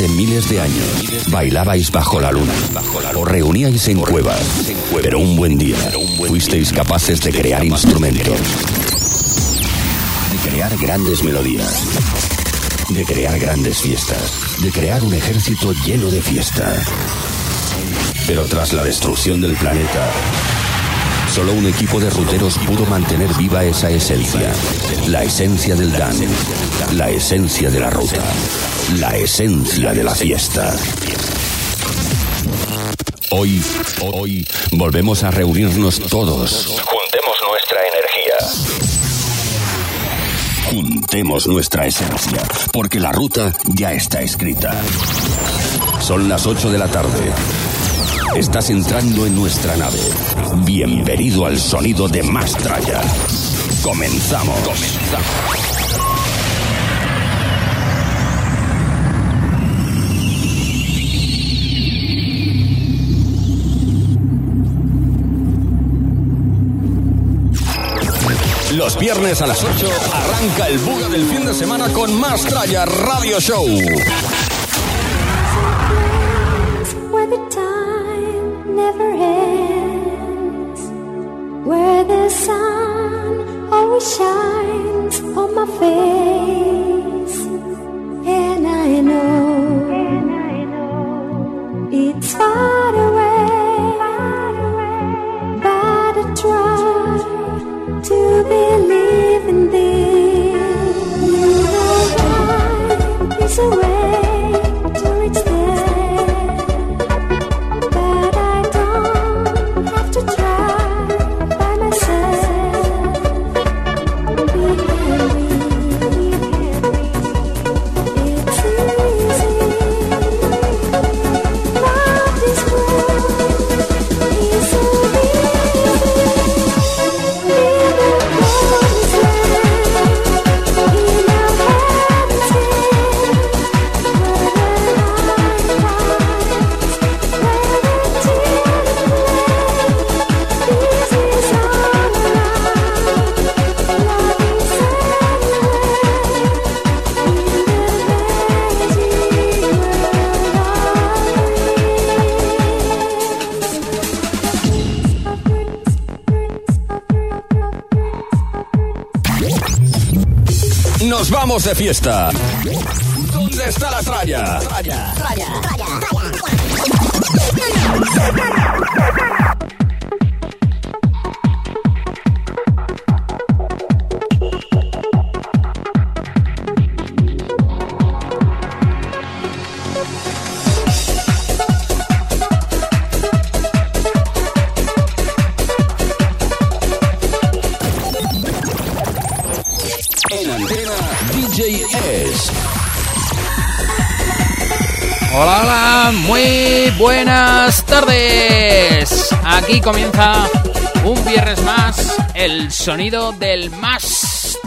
hace miles de años bailabais bajo la luna o reuníais en cuevas, pero un buen día fuisteis capaces de crear instrumentos, de crear grandes melodías, de crear grandes fiestas, de crear un ejército lleno de fiesta. Pero tras la destrucción del planeta, Solo un equipo de ruteros pudo mantener viva esa esencia. La esencia del Dan. La esencia de la ruta. La esencia de la fiesta. Hoy, hoy, volvemos a reunirnos todos. Juntemos nuestra energía. Juntemos nuestra esencia, porque la ruta ya está escrita. Son las 8 de la tarde. Estás entrando en nuestra nave. Bienvenido al sonido de Mastraya. Comenzamos. Comenzamos. Viernes a las 8 arranca el buga del fin de semana con Mastraya Radio Show. De fiesta. ¿Dónde está la tralla, buenas tardes. Aquí comienza un viernes más el sonido del más.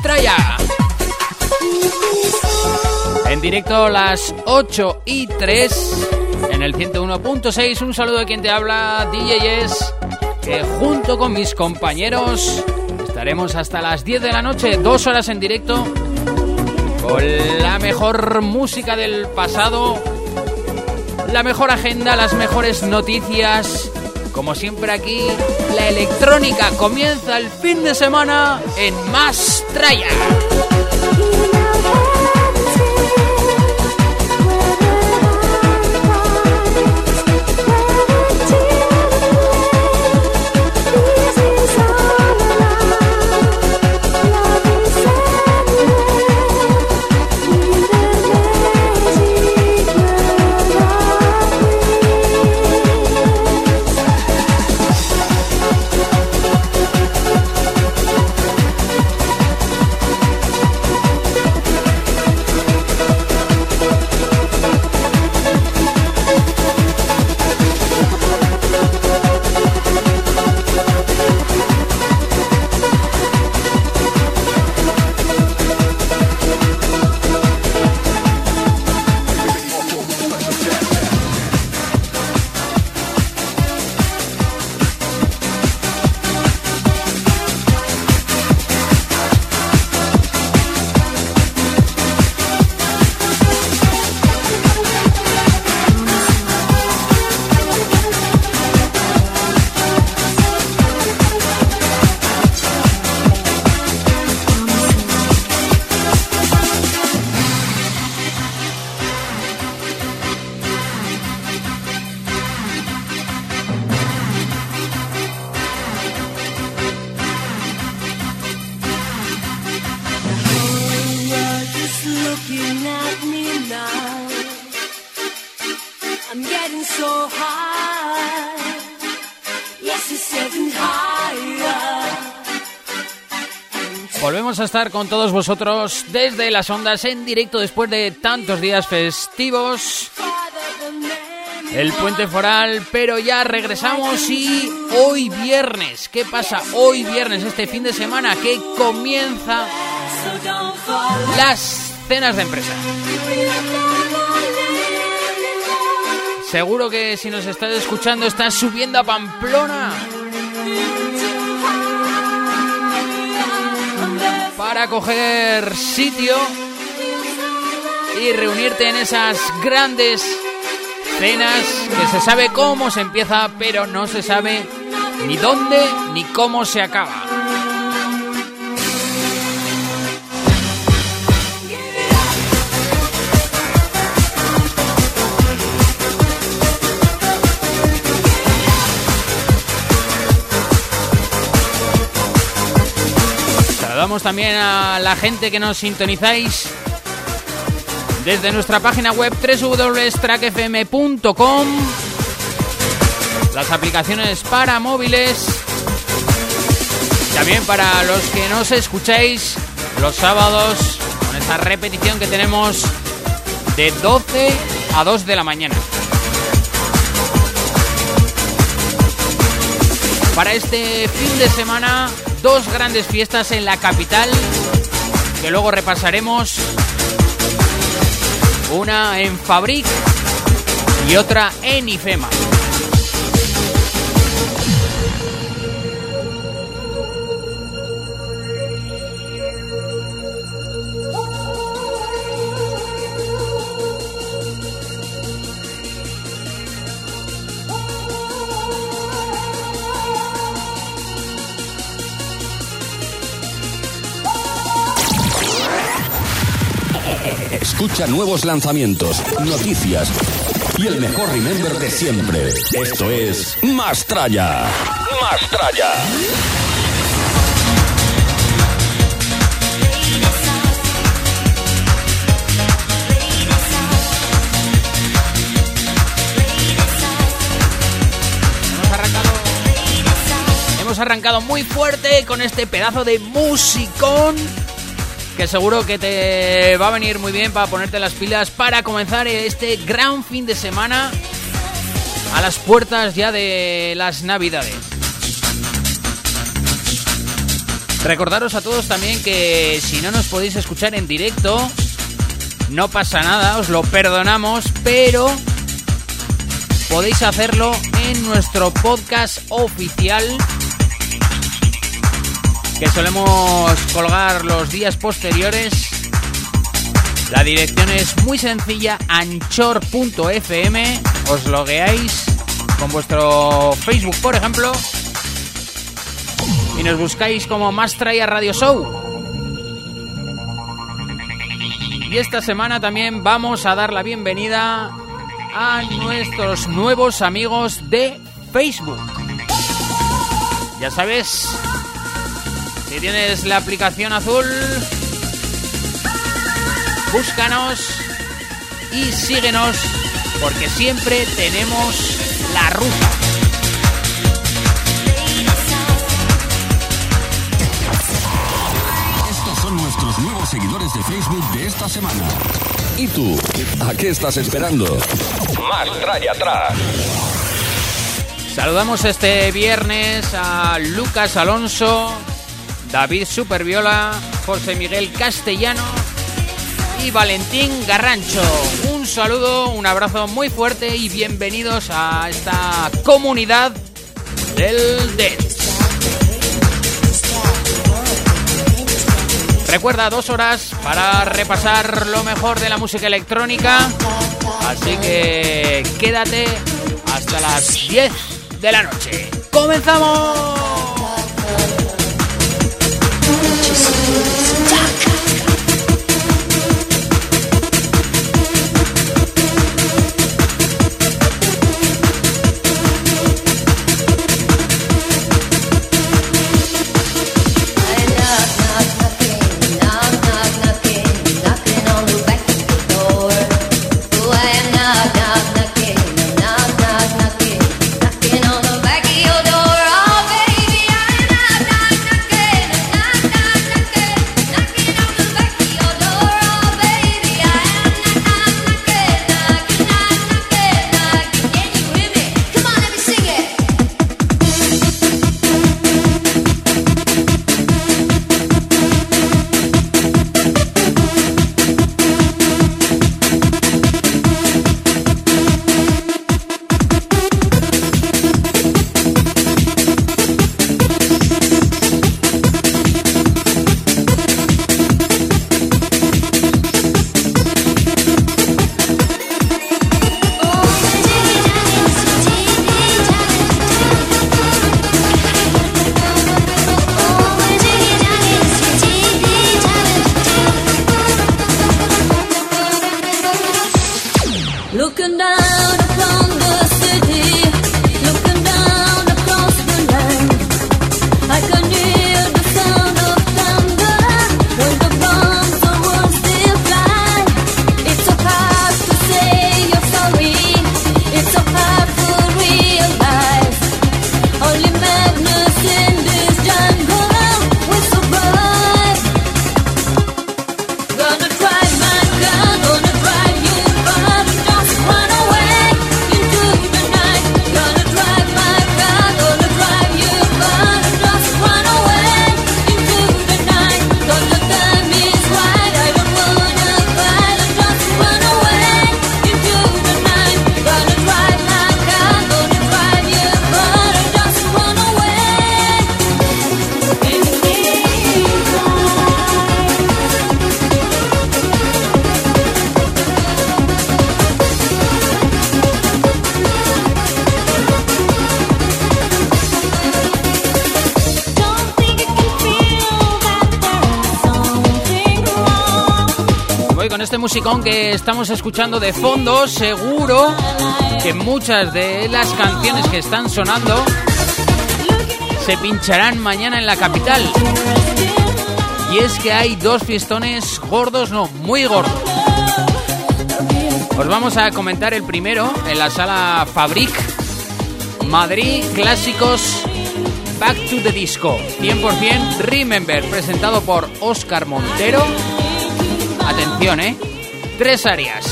En directo las 8 y 3 en el 101.6. Un saludo de quien te habla, DJs, que junto con mis compañeros estaremos hasta las 10 de la noche, dos horas en directo, con la mejor música del pasado la mejor agenda, las mejores noticias. Como siempre aquí, la electrónica comienza el fin de semana en Más. Estar con todos vosotros desde las ondas en directo después de tantos días festivos. El puente foral, pero ya regresamos y hoy viernes, ¿qué pasa? Hoy viernes, este fin de semana que comienza las cenas de empresa. Seguro que si nos estás escuchando estás subiendo a Pamplona coger sitio y reunirte en esas grandes cenas que se sabe cómo se empieza, pero no se sabe ni dónde ni cómo se acaba. Saludamos también a la gente que nos sintonizáis desde nuestra página web www.trackfm.com, las aplicaciones para móviles, también para los que nos escucháis los sábados con esta repetición que tenemos de 12 a 2 de la mañana. Para este fin de semana, dos grandes fiestas en la capital que luego repasaremos una en Fabric y otra en IFEMA. Escucha nuevos lanzamientos, noticias y el mejor remember de siempre. Esto es. Hemos arrancado, hemos arrancado muy fuerte con este pedazo de musicón que seguro que te va a venir muy bien para ponerte las pilas para comenzar este gran fin de semana a las puertas ya de las navidades. Recordaros a todos también que si no nos podéis escuchar en directo, no pasa nada, os lo perdonamos, pero podéis hacerlo en nuestro podcast oficial que solemos colgar los días posteriores. La dirección es muy sencilla, anchor.fm. Os logueáis con vuestro Facebook, por ejemplo, y nos buscáis como Mastraya Radio Show. Y esta semana también vamos a dar la bienvenida a nuestros nuevos amigos de Facebook. Ya sabes, si tienes la aplicación azul, búscanos y síguenos porque siempre tenemos la ruta. Estos son nuestros nuevos seguidores de Facebook de esta semana. ¿Y tú? ¿A qué estás esperando? Mastraya atrás. Saludamos este viernes a Lucas Alonso, David Superviola, José Miguel Castellano y Valentín Garrancho. Un saludo, un abrazo muy fuerte y bienvenidos a esta comunidad del dance. Recuerda dos horas para repasar lo mejor de la música electrónica, así que quédate hasta las 10 de la noche. ¡Comenzamos! you. Que estamos escuchando de fondo, seguro que muchas de las canciones que están sonando se pincharán mañana en la capital. Y es que hay dos fiestones gordos, no, muy gordos. Os vamos a comentar el primero en la sala Fabric, Madrid Clásicos Back to the Disco, 100% Remember, presentado por Oscar Montero. Atención, ¿eh? Tres áreas.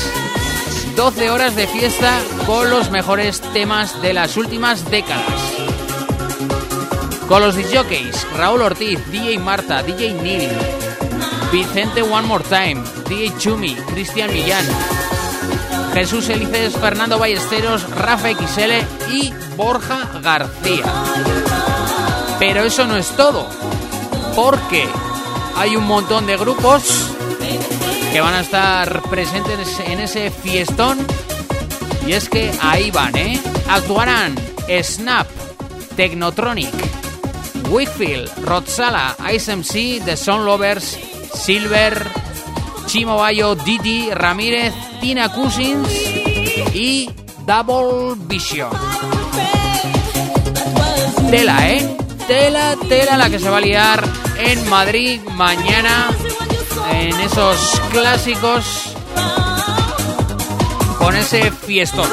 12 horas de fiesta con los mejores temas de las últimas décadas. Con los DJs Raúl Ortiz, DJ Marta, DJ Neil, Vicente One More Time, DJ Chumi, Cristian Millán, Jesús Elices, Fernando Ballesteros, Rafa XL y Borja García. Pero eso no es todo, porque hay un montón de grupos que van a estar presentes en ese fiestón. Y es que ahí van, ¿eh? Actuarán Snap, Technotronic, Wickfield, Rodsala, ISMC, The Sound Lovers, Silver, Chimo Bayo, Didi, Ramírez, Tina Cousins y Double Vision. Tela, ¿eh? Tela, tela la que se va a liar en Madrid mañana en esos clásicos con ese fiestón.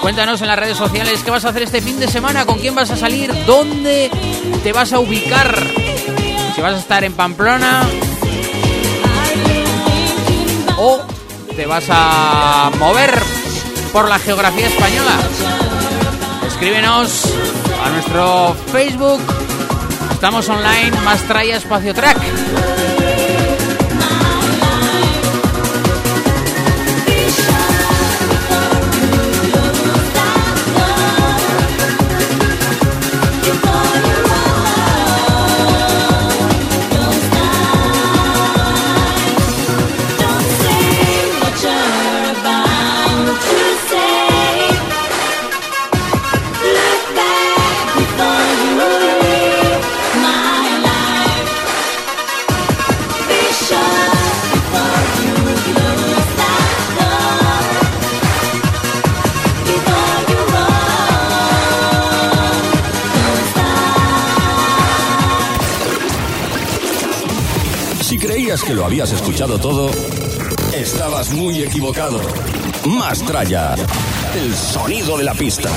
Cuéntanos en las redes sociales qué vas a hacer este fin de semana, con quién vas a salir, dónde te vas a ubicar. Si vas a estar en Pamplona o te vas a mover por la geografía española. Escríbenos a nuestro Facebook. Estamos online, más trae espacio track. Habías escuchado todo, estabas muy equivocado. Más tralla. El sonido de la pista.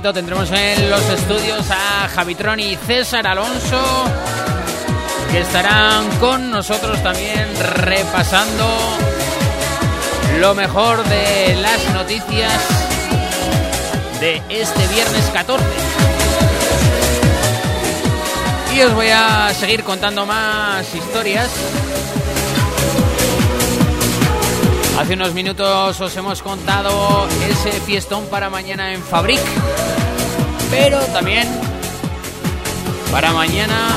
Tendremos en los estudios a Javitron y César Alonso, que estarán con nosotros también repasando lo mejor de las noticias de este viernes 14. aquí os voy a seguir contando más historias. Hace unos minutos os hemos contado ese fiestón para mañana en Fabric, pero también para mañana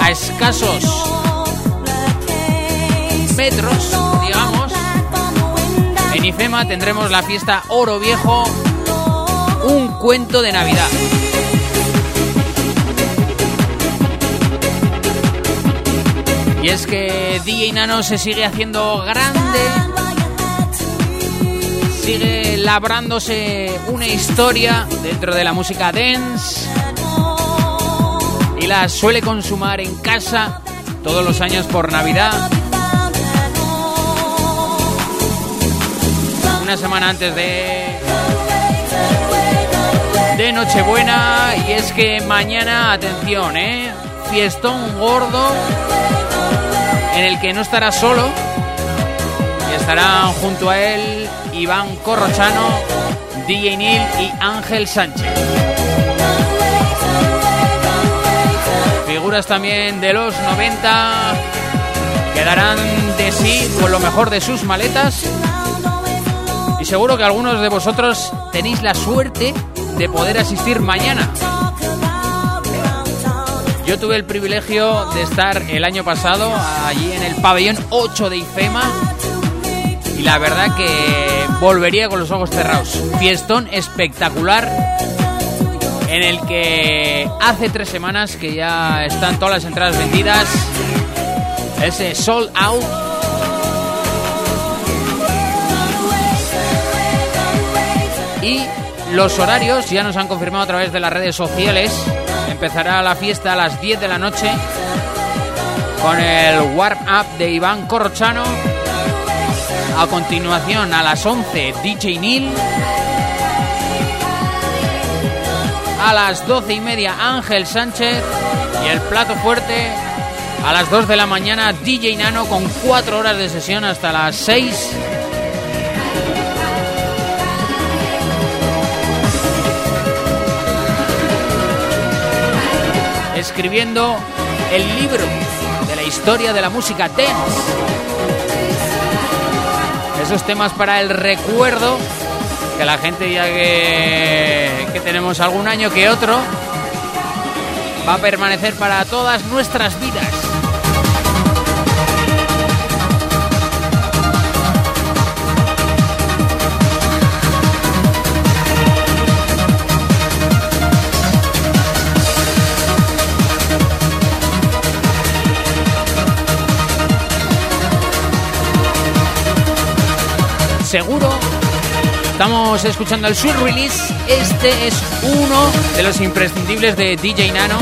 a escasos metros, digamos, en IFEMA tendremos la fiesta Oro Viejo, un cuento de Navidad. Y es que DJ Nano se sigue haciendo grande, sigue labrándose una historia dentro de la música dance y la suele consumar en casa todos los años por Navidad. Una semana antes de de Nochebuena y es que mañana, atención, ¿eh? Fiestón gordo en el que no estará solo estarán junto a él Iván Corrochano, DJ Neil y Ángel Sánchez. Figuras también de los 90 quedarán de sí con lo mejor de sus maletas y seguro que algunos de vosotros tenéis la suerte de poder asistir mañana. Yo tuve el privilegio de estar el año pasado allí en el pabellón 8 de IFEMA y la verdad que volvería con los ojos cerrados. Fiestón espectacular en el que hace tres semanas que ya están todas las entradas vendidas. Ese sold out. Y los horarios ya nos han confirmado a través de las redes sociales. Empezará la fiesta a las 10 de la noche con el warm up de Iván Corrochano. A continuación, a las 11, DJ Neil. A las 12 y media, Ángel Sánchez. Y el plato fuerte, a las 2 de la mañana, DJ Nano con 4 horas de sesión hasta las 6. Escribiendo el libro de la historia de la música dance. Esos temas para el recuerdo, que la gente ya que, que tenemos algún año que otro, va a permanecer para todas nuestras vidas. Seguro. Estamos escuchando el Sweet Release. Este es uno de los imprescindibles de DJ Nano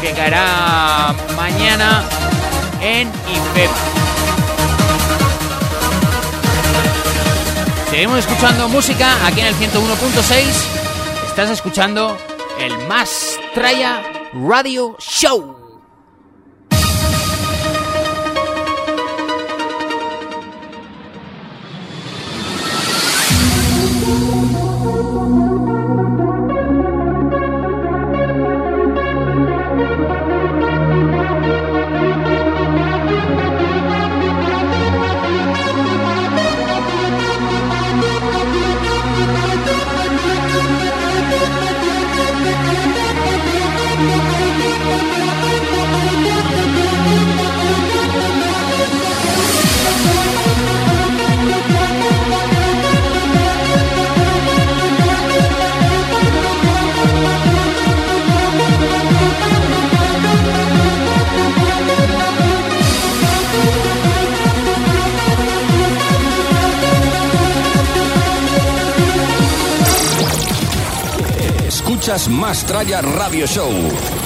que caerá mañana en IFEP. Seguimos escuchando música aquí en el 101.6. Estás escuchando el Más Traya Radio Show. Escuchas Más Traya Radio Show.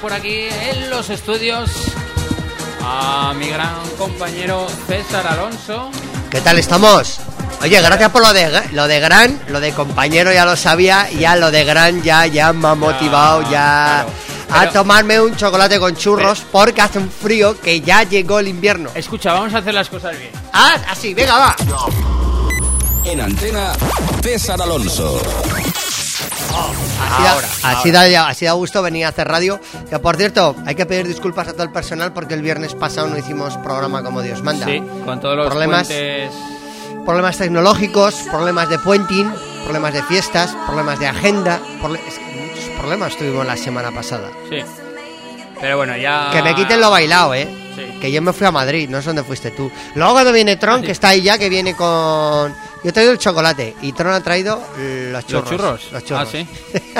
Por aquí en los estudios a mi gran compañero César Alonso. ¿Qué tal estamos? Oye, gracias por lo de lo de gran, lo de compañero ya lo sabía, ya lo de gran ya ya me ha motivado ya claro. a tomarme un chocolate con churros porque hace un frío que ya llegó el invierno. Escucha, vamos a hacer las cosas bien. Ah, así, venga, va. En antena, César Alonso. Así Ahora, así, da, así da gusto venir a hacer radio. Que por cierto, hay que pedir disculpas a todo el personal porque el viernes pasado no hicimos programa como Dios manda. Sí, con todos los Problemas. puentes. Problemas tecnológicos, problemas de puenting, problemas de fiestas, problemas de agenda. es que muchos problemas tuvimos la semana pasada. Sí. Pero bueno, ya. Que me quiten lo bailado, ¿eh? Sí. Que yo me fui a Madrid, no sé dónde fuiste tú. Luego cuando viene Tron, Ah, sí. que está ahí ya, que viene con... Yo he traído el chocolate y Tron ha traído los churros. ¿Los churros? Los churros. Ah, sí.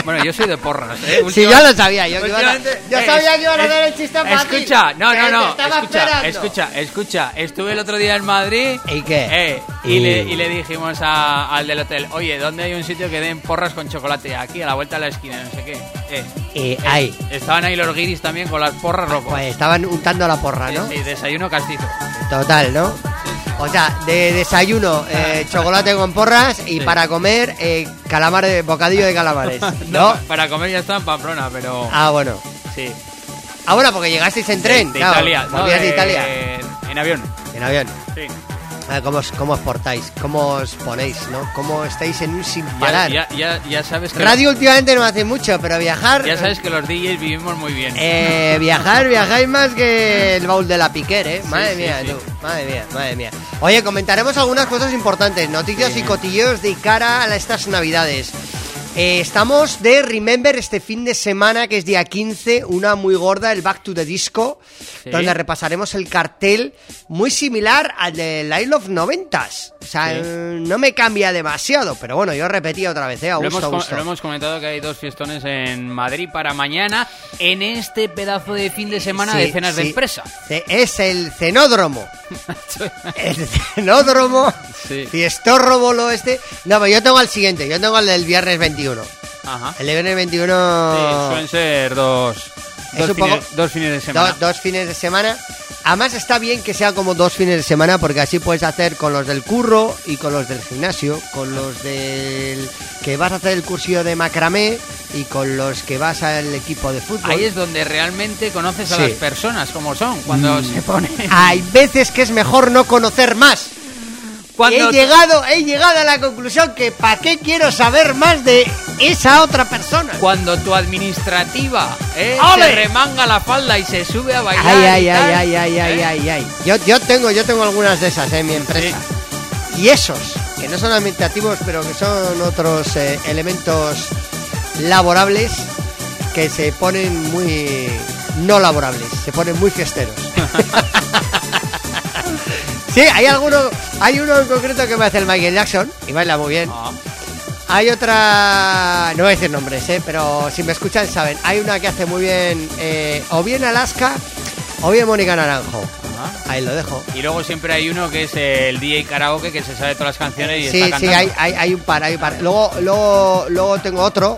Bueno, yo soy de porras, ¿eh? Sí, yo lo sabía, yo, que iban a- yo eh, sabía que iban a hacer el chiste fácil. Escucha, no, no, no. Escucha, esperando. escucha, escucha. Estuve el otro día en Madrid. ¿Y qué? Eh, y, Y- Le, y le dijimos a- al del hotel, oye, ¿dónde hay un sitio que den porras con chocolate? Aquí, a la vuelta de la esquina, no sé qué. Eh, Y ahí, estaban ahí los guiris también con las porras locos. pues estaban untando la porra, Sí, ¿no? sí, desayuno castizo. Total, ¿no? O sea, de desayuno, eh, chocolate con porras y Sí. para comer, eh, calamar, bocadillo de calamares, ¿no? Para comer ya está en Pamplona, pero... Ah, bueno. sí. Ah, bueno, porque llegasteis en tren. De, de claro, Italia. no, de- Italia. En avión. En avión. Sí. A ver, ¿cómo, os, ¿Cómo os portáis? ¿Cómo os ponéis, no? ¿Cómo estáis en un sin parar? ya, ya, ya sabes que... Radio últimamente no hace mucho, pero viajar... Ya sabes que los DJs vivimos muy bien. Eh, viajar, viajáis más que el baúl de la piquer, ¿eh? Madre sí, mía, sí. tú. Madre mía, madre mía. Oye, comentaremos algunas cosas importantes, noticias y cotilleos de cara a estas navidades. Eh, estamos de Remember este fin de semana, que es día 15, una muy gorda, el Back to the Disco, Sí. donde repasaremos el cartel muy similar al de Live of 90s. O sea, Sí. eh, no me cambia demasiado, pero bueno, yo repetí otra vez, ¿eh? A Lo hemos, lo comentado que hay dos fiestones en Madrid para mañana en este pedazo de fin de semana Sí, de cenas de empresa. Es el cenódromo. El cenódromo. Sí. Fiestórrobo este. No, pero yo tengo el siguiente. Yo tengo el del viernes 21. Ajá. El Sí, 21. suelen ser dos, dos, fines, poco- dos fines de do- semana. dos fines de semana. Además está bien que sea como dos fines de semana porque así puedes hacer con los del curro y con los del gimnasio, con los del que vas a hacer el cursillo de macramé y con los que vas al equipo de fútbol. Ahí es donde realmente conoces a Sí. Mm. las personas como son, cuando se pone... Hay veces que es mejor no conocer más. Cuando he llegado, he llegado a la conclusión que ¿para qué quiero saber más de esa otra persona? Cuando tu administrativa eh, se remanga la falda y se sube a bailar. Ay, ay, ay, tal, ay, ay, ay, ¿eh? ay, ay. Yo, yo tengo, yo tengo algunas de esas en mi empresa. Y esos, que no son administrativos, pero que son otros eh, elementos laborables que se ponen muy no laborables, se ponen muy fiesteros. sí, hay alguno, hay uno en concreto que me hace el Michael Jackson y baila muy bien. Ah, Hay otra, no voy a decir nombres, ¿eh? pero si me escuchan saben. Hay una que hace muy bien, eh, o bien Alaska, o bien Mónica Naranjo. ajá. Ahí lo dejo. Y luego siempre hay uno que es el DJ karaoke que se sabe todas las canciones y Sí, está sí, cantando. hay, hay, hay un par, hay un par. Luego, luego, luego tengo otro,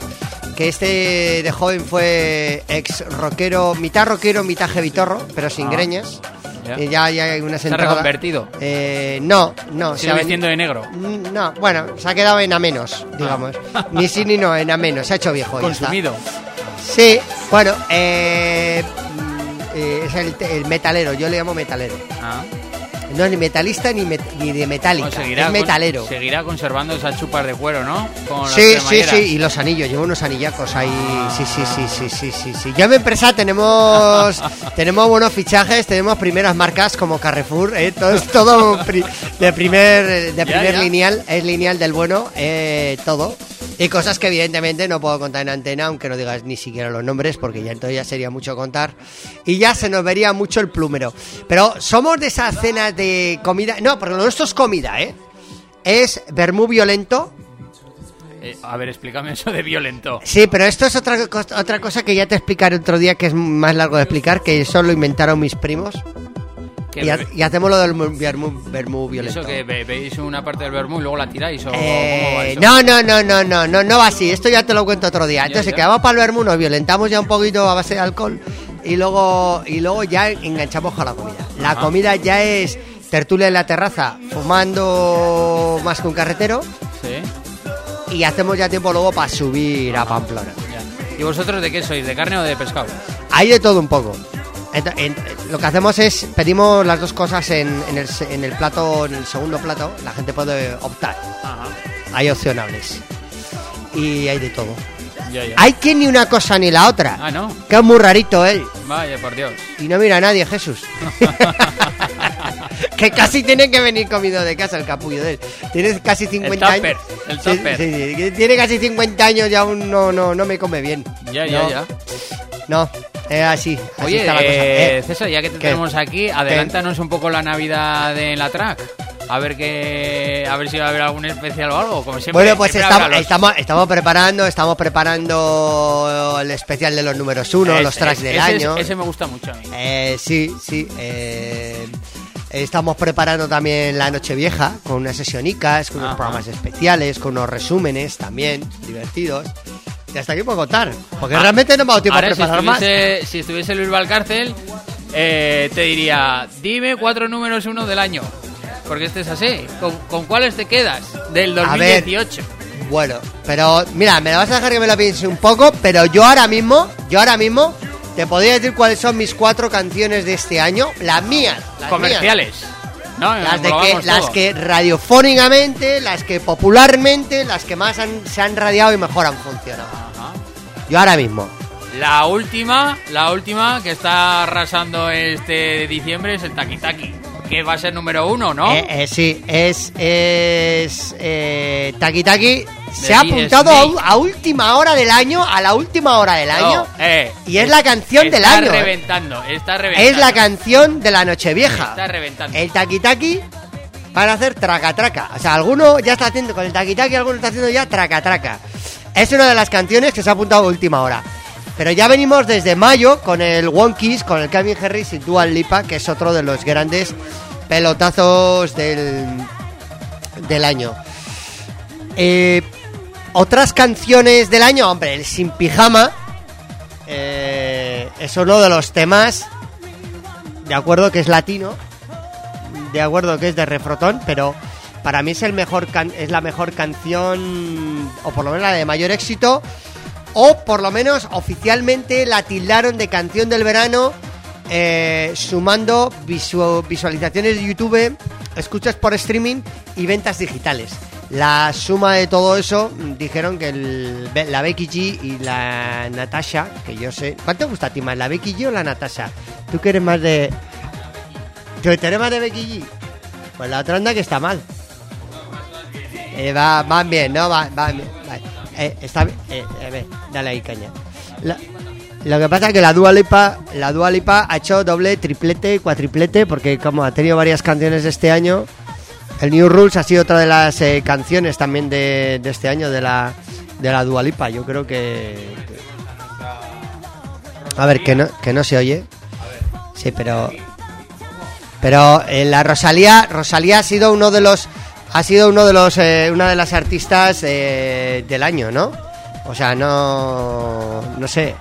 que este de joven fue ex rockero, mitad rockero, mitad jevitorro, pero sin Ah. greñas. Ya. Y ya, ya hay una ¿Se ha reconvertido? Eh, no, no. Sigue ha vistiendo de negro. Mm, No, bueno, se ha quedado en a menos, digamos. Ni sí ni no, en a menos. Se ha hecho viejo. Consumido. Sí, bueno, eh, mm, eh, es el, el metalero, yo le llamo metalero. Ah. No ni metalista ni, met- ni de metálica, Bueno, seguirá es con- metalero. seguirá conservando esas chupas de cuero, ¿no? Con Sí, sí, sí, y los anillos, llevo unos anillacos ahí. Sí, sí, sí, sí, sí, sí, sí. Ya en mi empresa tenemos tenemos buenos fichajes, tenemos primeras marcas como Carrefour, ¿eh? todo es todo pri- de primer de Ya, primer ya. lineal, es lineal del bueno, eh, todo. Y cosas que evidentemente no puedo contar en antena, aunque no digas ni siquiera los nombres, porque ya entonces ya sería mucho contar. Y ya se nos vería mucho el plumero. Pero somos de esas cenas de comida. No, porque lo nuestro es comida, ¿eh? Es vermú violento, Eh, a ver, explícame eso de violento. Sí, pero esto es otra, otra cosa que ya te explicaré otro día, que es más largo de explicar, que eso lo inventaron mis primos. ¿Qué Y, ha- bebe- y hacemos lo del vermú, vermú violento. ¿Eso que veis una parte del vermú y luego la tiráis? ¿O Eh, no, no, no, no, no, no, no va así. Esto ya te lo cuento otro día. Entonces, ya. quedamos para el vermú, nos violentamos ya un poquito a base de alcohol y luego, y luego ya enganchamos con la comida. La Ajá. comida ya es tertulia en la terraza, fumando más que un carretero Sí. y hacemos ya tiempo luego para subir a Pamplona. ya. ¿Y vosotros de qué sois? ¿De carne o de pescado? Hay de todo un poco. Lo que hacemos es pedimos las dos cosas en, en el, se- en el plato, en el segundo plato. La gente puede optar. Ajá. Hay opcionables. Y hay de todo. Ya, ya. Hay quien ni una cosa ni la otra. Ah, ¿no? Que es muy rarito él. Vaya, por Dios. Y no mira a nadie, Jesús. que casi tiene que venir comido de casa el capullo de él. Tiene casi 50 El años. el tupper. sí, sí, tiene casi 50 años y aún no, no, no me come bien. Ya, ya, No, ya. No, es así. así Oye, está la cosa. eh, Eh, César, ya que te ¿qué? tenemos aquí, adelántanos un poco la Navidad en la track. A ver que, a ver si va a haber algún especial o algo, como siempre. Bueno, pues estamos, los- estamos, estamos preparando, estamos preparando el especial de los números uno, Es- los tracks es- del ese año. ese me gusta mucho a mí. Eh, sí, sí. eh, estamos preparando también la Nochevieja con unas sesionicas, con unos programas especiales, con unos resúmenes también divertidos. Y hasta aquí puedo contar, porque realmente no me ha dado tiempo a Ah, Ahora, si preparar más. si estuviese Luis Valcárcel, eh, te diría, dime cuatro números uno del año. Porque este es así. ¿Con, con cuáles te quedas? Del A ver. 2018. Bueno, pero mira, me la vas a dejar que me lo piense un poco, pero yo ahora mismo, yo ahora mismo te podría decir cuáles son mis cuatro canciones de este año, las mías, las mías. Comerciales. ¿no? Las, de que, las que radiofónicamente, las que popularmente, las que más han- se han radiado y mejor han funcionado. Ajá. Yo ahora mismo. La última, la última que está arrasando este diciembre es el Taki Taki. Que va a ser número uno, ¿no? Eh, eh, sí, es. es eh, Taki Taki se ha apuntado a, última hora del año, a la última hora del año. No, eh, y es la canción del está año, eh. reventando, está reventando. Es la canción de la Nochevieja. Está reventando. El Taki Taki van a hacer traca traca. O sea, alguno ya está haciendo con el Taki Taki, alguno está haciendo ya traca traca. Es una de las canciones que se ha apuntado a última hora. Pero ya venimos desde mayo con el One Kiss, con el Calvin Harris y Dual Lipa, que es otro de los grandes pelotazos del, del año. Eh, otras canciones del año, hombre, el Sin Pijama eh, es uno de los temas, de acuerdo que es latino, de acuerdo que es de refrotón, pero para mí es el mejor can- es la mejor canción o por lo menos la de mayor éxito o por lo menos oficialmente la tildaron de canción del verano eh, sumando visu- visualizaciones de YouTube, escuchas por streaming y ventas digitales. La suma de todo eso mm, dijeron que la Becky G y la Natasha, que yo sé, ¿cuánto te gusta a ti más, la Becky G o la Natasha? Tú que eres más de ¿Tú eres más de Becky G? Pues la otra anda que está mal. Eh, va, van bien, ¿no? Va, va bien. Eh, está. Eh, a ver, dale ahí caña. Lo que pasa es que la Dua Lipa, la Dua Lipa ha hecho doble, triplete, cuatriplete, porque como ha tenido varias canciones este año, el New Rules ha sido otra de las eh, canciones también de, de este año de la, de la Dua. Yo creo que... que- A ver, que no, que no se oye. Sí, pero... Pero eh, la Rosalía, Rosalía ha sido uno de los, ha sido uno de los, eh, una de las artistas eh, del año, ¿no? O sea, no, no sé.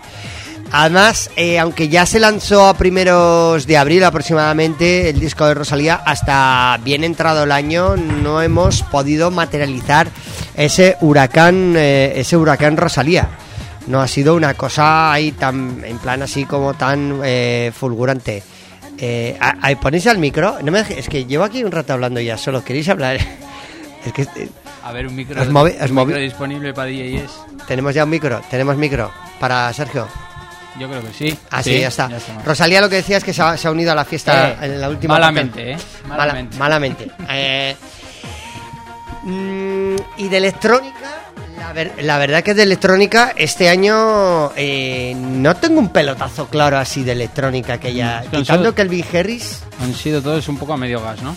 Además, eh, aunque ya se lanzó a primeros de abril aproximadamente el disco de Rosalía, hasta bien entrado el año no hemos podido materializar ese huracán, eh, ese huracán Rosalía. No ha sido una cosa ahí tan, en plan así como tan eh, fulgurante. Eh, a- a- ¿Ponéis al micro? No me deje- es que llevo aquí un rato hablando ya solo. ¿Queréis hablar? es que eh, A ver, un micro, ¿Os movi- os un movi- micro disponible para DJs. tenemos ya un micro. Tenemos micro para Sergio. Yo creo que sí. Ah, sí, ya está. ya está. Rosalía lo que decía es que se ha, se ha unido a la fiesta Eh, en la última malamente, parte. ¿eh? Mala- Malamente. malamente. Eh, mm, y de electrónica, la, ver- la verdad que de electrónica este año eh, no tengo un pelotazo claro así de electrónica que ya... Mm, es que Quitando sido- Kelvin Harris, Han sido todos un poco a medio gas, ¿no?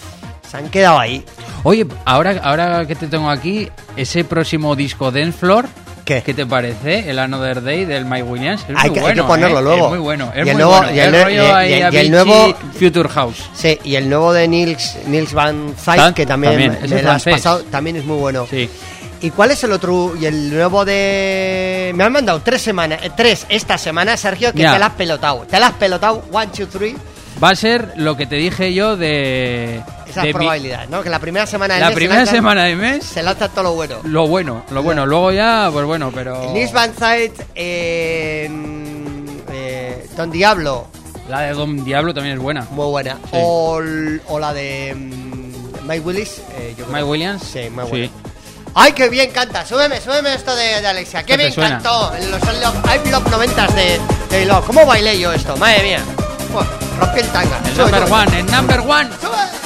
se han quedado ahí. Oye, ahora, ahora que te tengo aquí, ese próximo disco Dance Floor, ¿Qué? ¿qué te parece? El Another Day del Mike Williams. Es Hay muy que- hay bueno, que ponerlo ¿eh? luego. Es muy bueno. Es Y el nuevo- bueno. y el rollo y- y- y el nuevo- Future House. Sí, y el nuevo de Nils, Nils Van Tan- que también, también, me ese lo has pasado, también es muy bueno. Sí. ¿Y cuál es el otro? Y el nuevo de. Me han mandado tres semanas, eh, tres esta semana, Sergio, que Ya. te la has pelotado. Te la has pelotado, one, two, three. Va a ser lo que te dije yo de. Esa de mi- probabilidad, ¿no? Que la primera semana del la mes se primera semana de mes, Se lanza todo lo bueno. lo bueno, lo bueno. Luego ya, pues bueno, pero. Nils Van Zyt, eh, eh, Don Diablo, La de Don Diablo también es buena. muy buena. Sí. O, l- o la de mm, Mike Willis. eh, yo creo- Mike Williams. Sí, muy Sí. ¡Ay, qué bien canta! Súbeme, súbeme esto de, de Alexia. ¡Qué ¿Qué te bien suena? cantó! Los I Love, I Love 90 de, de Love. ¿Cómo bailé yo esto? Madre mía. Rompí el tanga. El Sube, number one, el number one. Sube.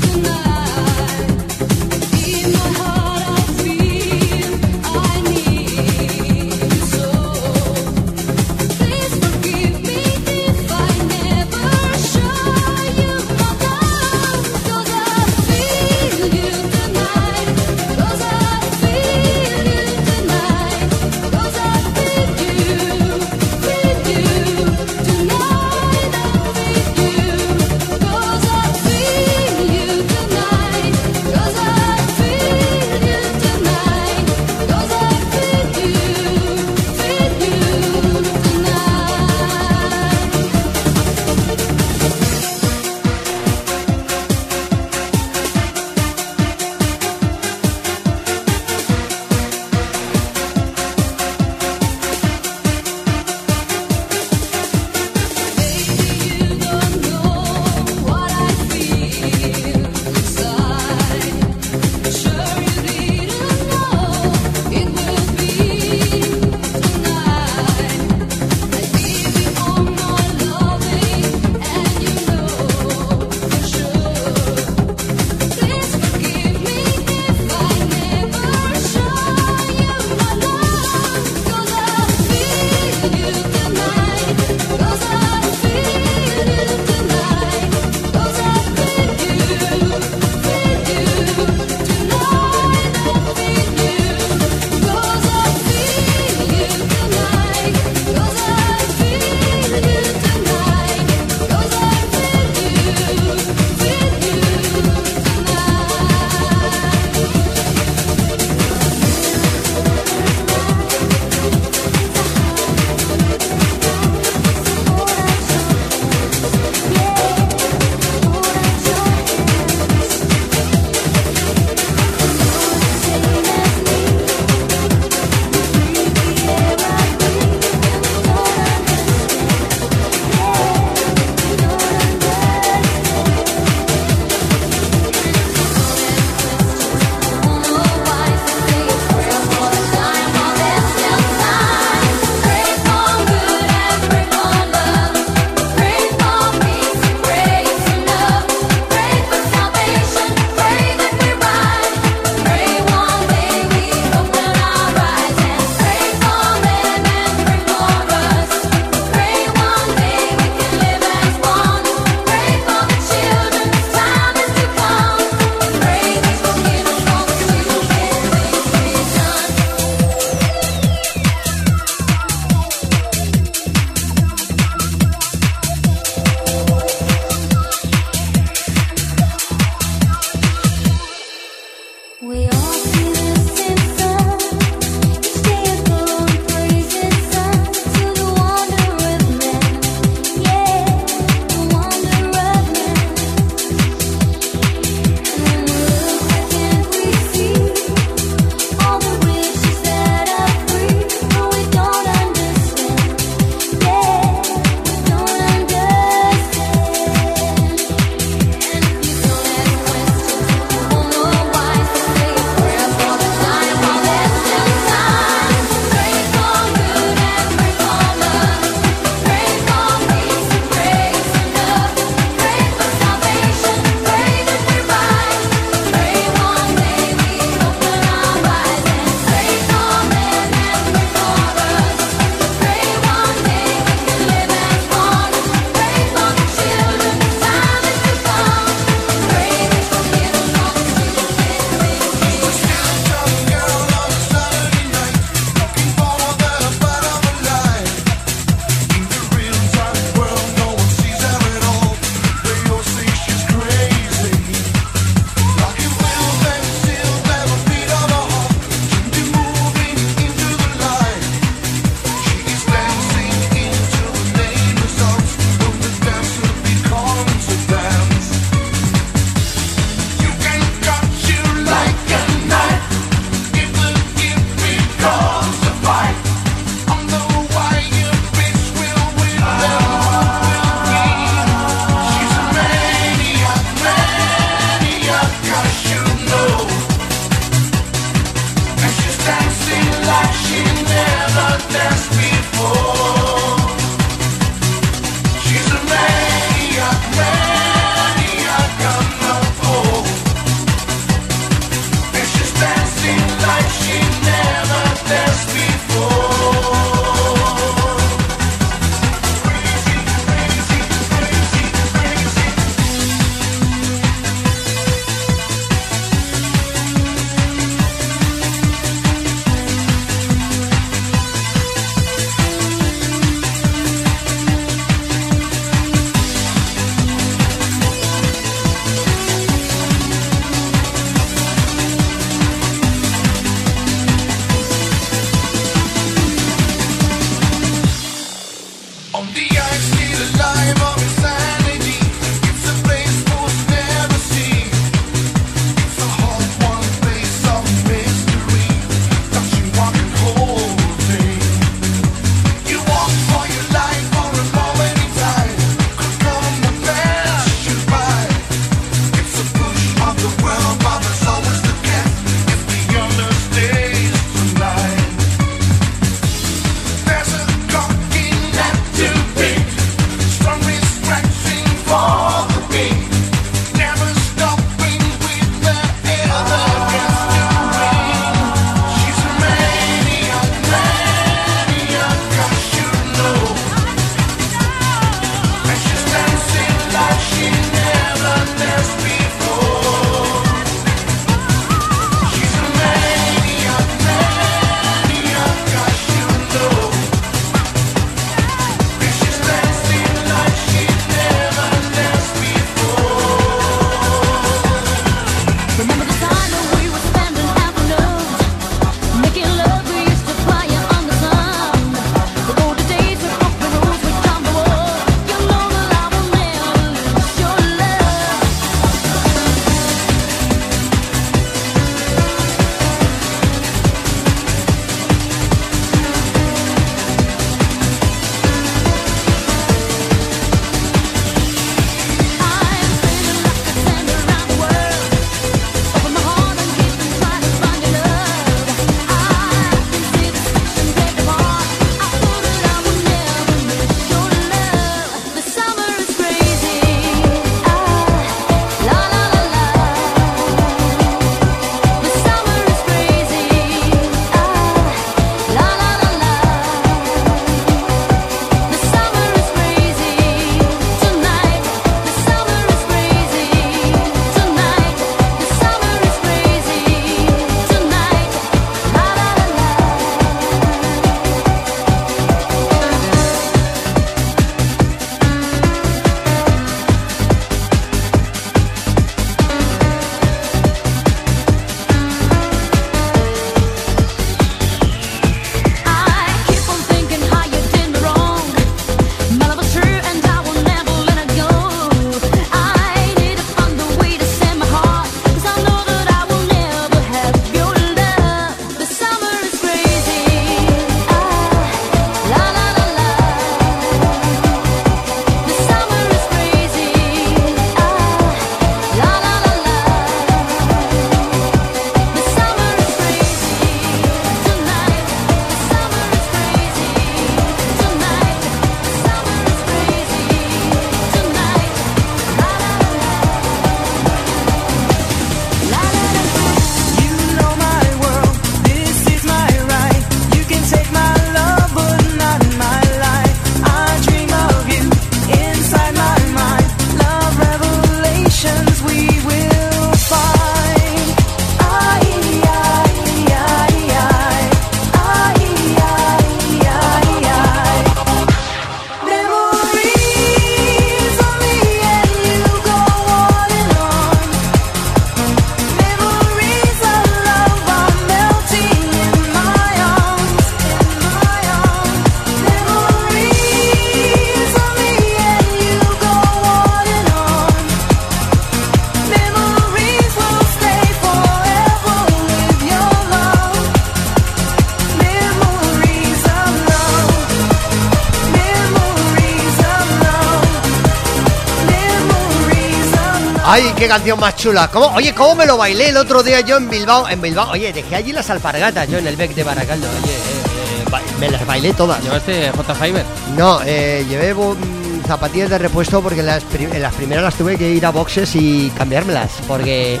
Qué canción más chula. ¿Cómo? Oye, ¿cómo me lo bailé el otro día yo en Bilbao? En Bilbao. Oye, dejé allí las alpargatas yo en el Bec de Baracaldo. Oye, eh, eh, ba- me las bailé todas. ¿Llevaste J. Fiber? No, eh, llevé mm, zapatillas de repuesto porque las, pri- en las primeras las tuve que ir a boxes y cambiármelas. Porque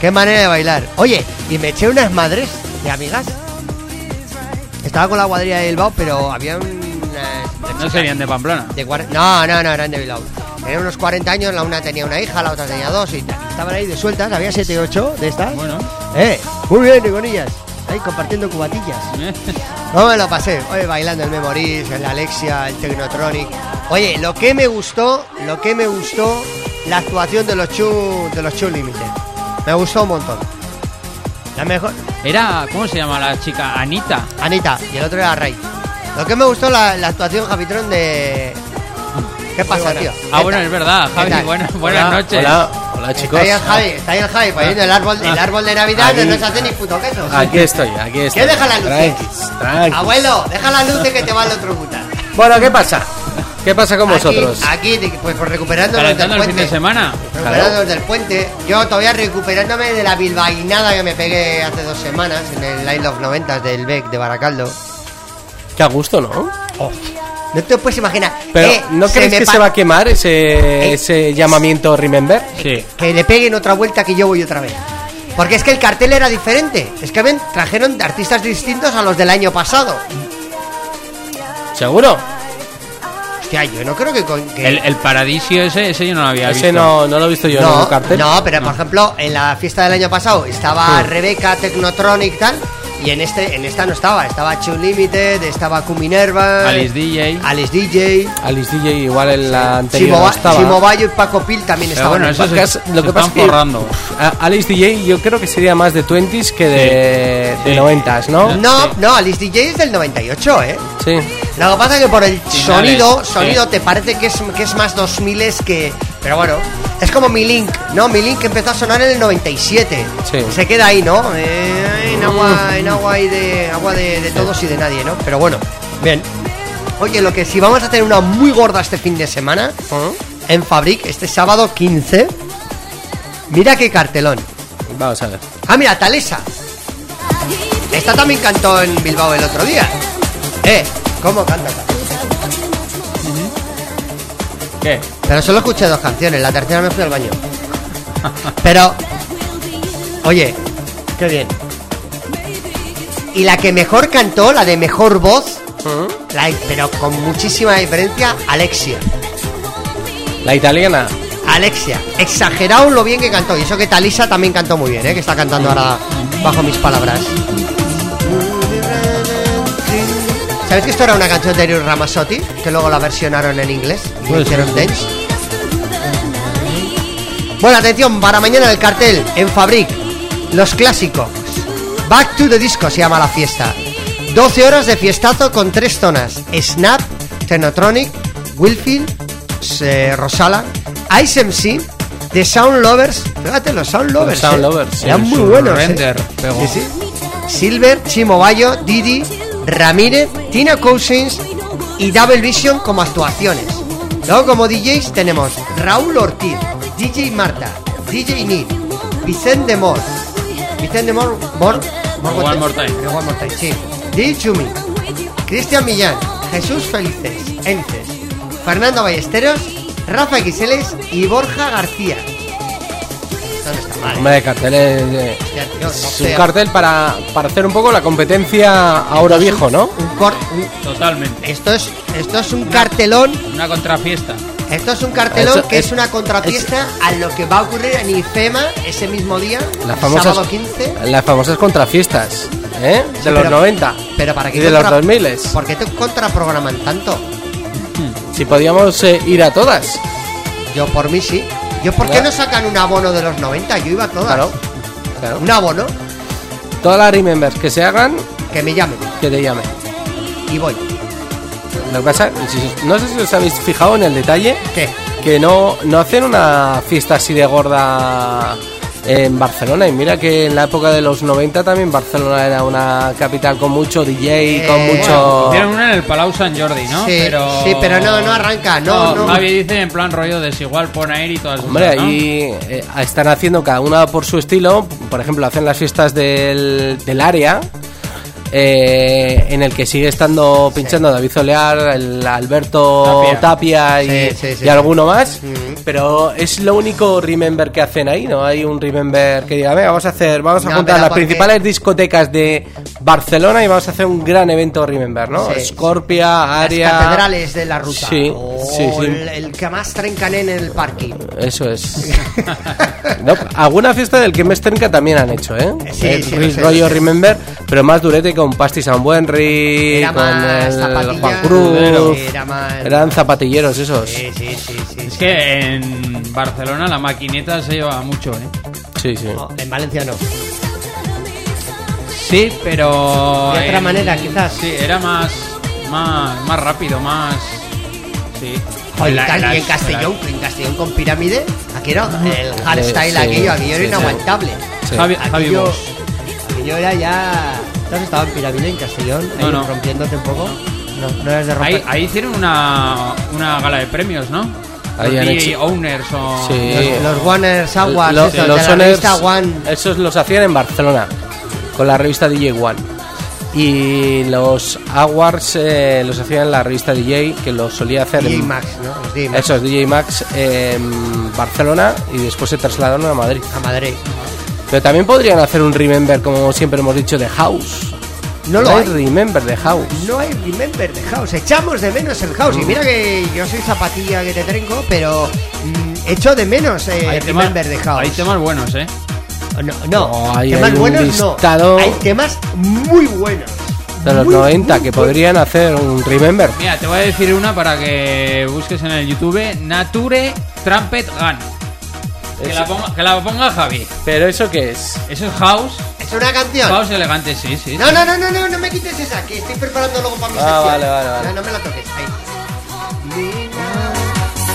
qué manera de bailar. Oye, y me eché unas madres de amigas. Estaba con la cuadrilla de Bilbao, pero había un... No serían de Pamplona. De no, no, no, eran de Bilbao. Tenían unos 40 años, la una tenía una hija, la otra tenía dos y. Estaban ahí de sueltas, había 7 y 8 de estas. Bueno. Eh, muy bien, Niconillas. Ahí compartiendo cubatillas. No me lo pasé. Oye, bailando el Memories, el Alexia, el Technotronic. Oye, lo que me gustó, lo que me gustó, la actuación de los Chu, de los Chu Limited. Me gustó un montón. La mejor. Era, ¿cómo se llama la chica? Anita. Anita, y el otro era Ray. Lo que me gustó la, la actuación, Javitron, de. ¿Qué pasa, tío? Ah, bueno, es verdad, ¿Qué Javi. tal? buena- buenas Hola, noches. Hola, hola chicos. Está ahí el Javi, está ahí el Javi poniendo el árbol, el árbol de Navidad no se hace ni puto queso. Aquí estoy, aquí estoy. ¿Qué deja la luz? Tranquis, tranquis. Abuelo, deja la luz de que te va a electrocutar. Bueno, ¿qué pasa? ¿Qué pasa con Aquí- vosotros? Aquí, pues, pues recuperándonos del el fin puente. de semana. Recuperándonos del puente. Yo todavía recuperándome de la bilbainada que me pegué hace dos semanas en el Line of 90 del BEC de Baracaldo. Qué a gusto, ¿no? No te puedes imaginar. Pero, Eh, ¿no se crees me que se va a quemar ese, Eh, ese llamamiento Remember? Sí. que le peguen otra vuelta que yo voy otra vez. Porque es que el cartel era diferente. Es que ven, trajeron artistas distintos a los del año pasado. ¿Seguro? Hostia, yo no creo que con que El, el paradisio ese, ese yo no lo había Ese visto. no, no lo he visto yo en no, el cartel. no, pero por ejemplo, en la fiesta del año pasado estaba Rebeca Technotronic tal y en este en esta no estaba, estaba Chu Limited, estaba Cuminerva, Alice DJ. Alice DJ, Alice DJ igual en la anterior Simo, no Ba- estaba. Simo Bayo y Paco Pil también Pero estaban. bueno, en eso el se, Lo que pasa- es que- Alice DJ yo creo que sería más de 20s que de, Sí. de 90s, ¿no? No, Sí. no, Alice DJ es del 98, ¿eh? Sí. Lo que pasa es que por el Finales, sonido, sí. sonido te parece que es, que es más 2000 que... Pero bueno, es como mi Link, ¿no? Mi Link empezó a sonar en el 97. Sí. Se queda ahí, ¿no? Eh, agua, en agua y de agua de, de todos y de nadie, ¿no? Pero bueno, bien. Oye, lo que sí vamos a tener una muy gorda este fin de semana en Fabric, este sábado 15. Mira qué cartelón. Vamos a ver. Ah, mira, Talesa. Esta también cantó en Bilbao el otro día. Eh, ¿cómo canta? ¿Qué? Pero solo escuché dos canciones, la tercera me fui al baño. Pero, oye, qué bien. Y la que mejor cantó, la de mejor voz, la- pero con muchísima diferencia, Alexia. La italiana. Alexia, exagerado lo bien que cantó. Y eso que Talisa también cantó muy bien, ¿eh? que está cantando ahora bajo mis palabras. ¿Sabes que esto era una canción de Eric Ramazzotti? Que luego la versionaron en inglés y Pues hicieron sí. dance. Bueno, atención, para mañana el cartel en Fabric, los clásicos. Back to the Disco se llama la fiesta. 12 horas de fiestazo con tres zonas: Snap, Technotronic, Wilfield, eh, Rosala, Ice MC, The Sound Lovers. Fíjate, los Sound Lovers. Sound eh. Lovers, Eran muy buenos. eh. render pegó. Sí, sí. Silver, Chimo Bayo, Didi, Ramírez, Tina Cousins y Double Vision como actuaciones. Luego como DJs tenemos Raúl Ortiz, DJ Marta, DJ Nid, Vicente Mor, Vicente Mor, Mor, One More Time. Eh, One More Time, sí. DJ Chumi, Cristian Millán, Jesús Felices, Hélices, Fernando Ballesteros, Rafa Xiles y Borja García. Eh, tío, Es 12 un cartel para, para hacer un poco la competencia a oro viejo, ¿no? Un cor- un- Totalmente. esto es esto es un cartelón Una contrafiesta. Esto es un cartelón Eso que es, es- una contrafiesta a lo que va a ocurrir en IFEMA ese mismo día Las famosas, sábado 15 las famosas contrafiestas, ¿eh? De Sí, los pero- 90 pero para qué y de los contra- 2000 ¿por qué te contraprograman tanto? Si podíamos eh, ir a todas, yo por mí sí yo por qué no sacan un abono de los 90 yo iba a todas claro. claro. un abono Todas las remembers que se hagan, que me llamen que te llamen. y voy Lo que pasa, no sé si os habéis fijado en el detalle, ¿qué? que no, no hacen una fiesta así de gorda en Barcelona. Y mira que en la época de los 90 también Barcelona era una capital con mucho DJ, con Eh, mucho... Hicieron una en el Palau San Jordi, ¿no? Sí, sí, pero no, no arranca, no, no. Javi dice en plan rollo desigual por aire y todas esas Hombre, cosas, ¿no? ahí eh, están haciendo cada una por su estilo. Por ejemplo, hacen las fiestas del, del área. Eh, en el que sigue estando pinchando David Solear, el Alberto Tapia. Tapia, y, Sí, sí, y alguno más. Pero es lo único remember que hacen ahí, ¿no? Hay un remember que diga, "Venga, vamos a hacer, vamos a No, juntar las porque- principales discotecas de Barcelona y vamos a hacer un gran evento remember, ¿no? Sí. Scorpia, Las área. catedrales de la ruta. Sí, O sí, sí. El, el que más trencan en el parking. Eso es. No, alguna fiesta del que me Trinca también han hecho, ¿eh? Sí, el sí, sé, rollo sé. Remember, pero más durete con Pasti San Buenri, Era con más el Juan Cruz. era más- Eran zapatilleros esos. Sí, sí, sí, sí. Es que en Barcelona la maquineta se lleva mucho, ¿eh? Sí, sí. No, en Valencia no. Sí, pero... De otra en- manera, quizás. Sí, era más, más, más rápido, más... Sí. Oye, La- tal, y en Castellón, en Castellón con pirámide, aquí era el hardstyle Sí, aquello, aquello era sí, sí. inaguantable. Sí. Javi, Javi Aquello, aquello era ya... ¿Tú has estado en pirámide en Castellón? No, ahí no. rompiéndote un poco? No, no eres de romper. Ahí, ahí hicieron una, una gala de premios, ¿no? Ahí Los hecho- owners o... Sí. Los, los Warners Awards, Lo- esos, los de la revista One. esos los hacían en Barcelona, con la revista DJ One. Y los Awards eh, los hacían en la revista DJ, que los solía hacer DJ en, Max, ¿no? Los DJ Max. Eso es DJ Max en Barcelona y después se trasladaron a Madrid. A Madrid. Pero también podrían hacer un remember, como siempre hemos dicho, de House. No lo hay. remember de House. No hay Remember de House. Echamos de menos el House. Mm. Y mira que yo soy zapatilla que te trenco, pero mm, echo de menos eh, Hay Remember de House. hay temas buenos, ¿eh? No, no. Oh, ahí temas hay un buenos listado. no. Hay temas muy buenos. De los Muy, 90 muy que buenos. podrían hacer un remember. Mira, te voy a decir una para que busques en el YouTube. Nature Trumpet Gun. Que la, ponga, que la ponga Javi. Pero eso qué es? Eso es house. Es una canción. House elegante, sí, sí. No, no, no, no, no, no me quites esa, que estoy preparando luego para mi Ah, sección. vale, vale, vale. No, no me la toques. Ahí.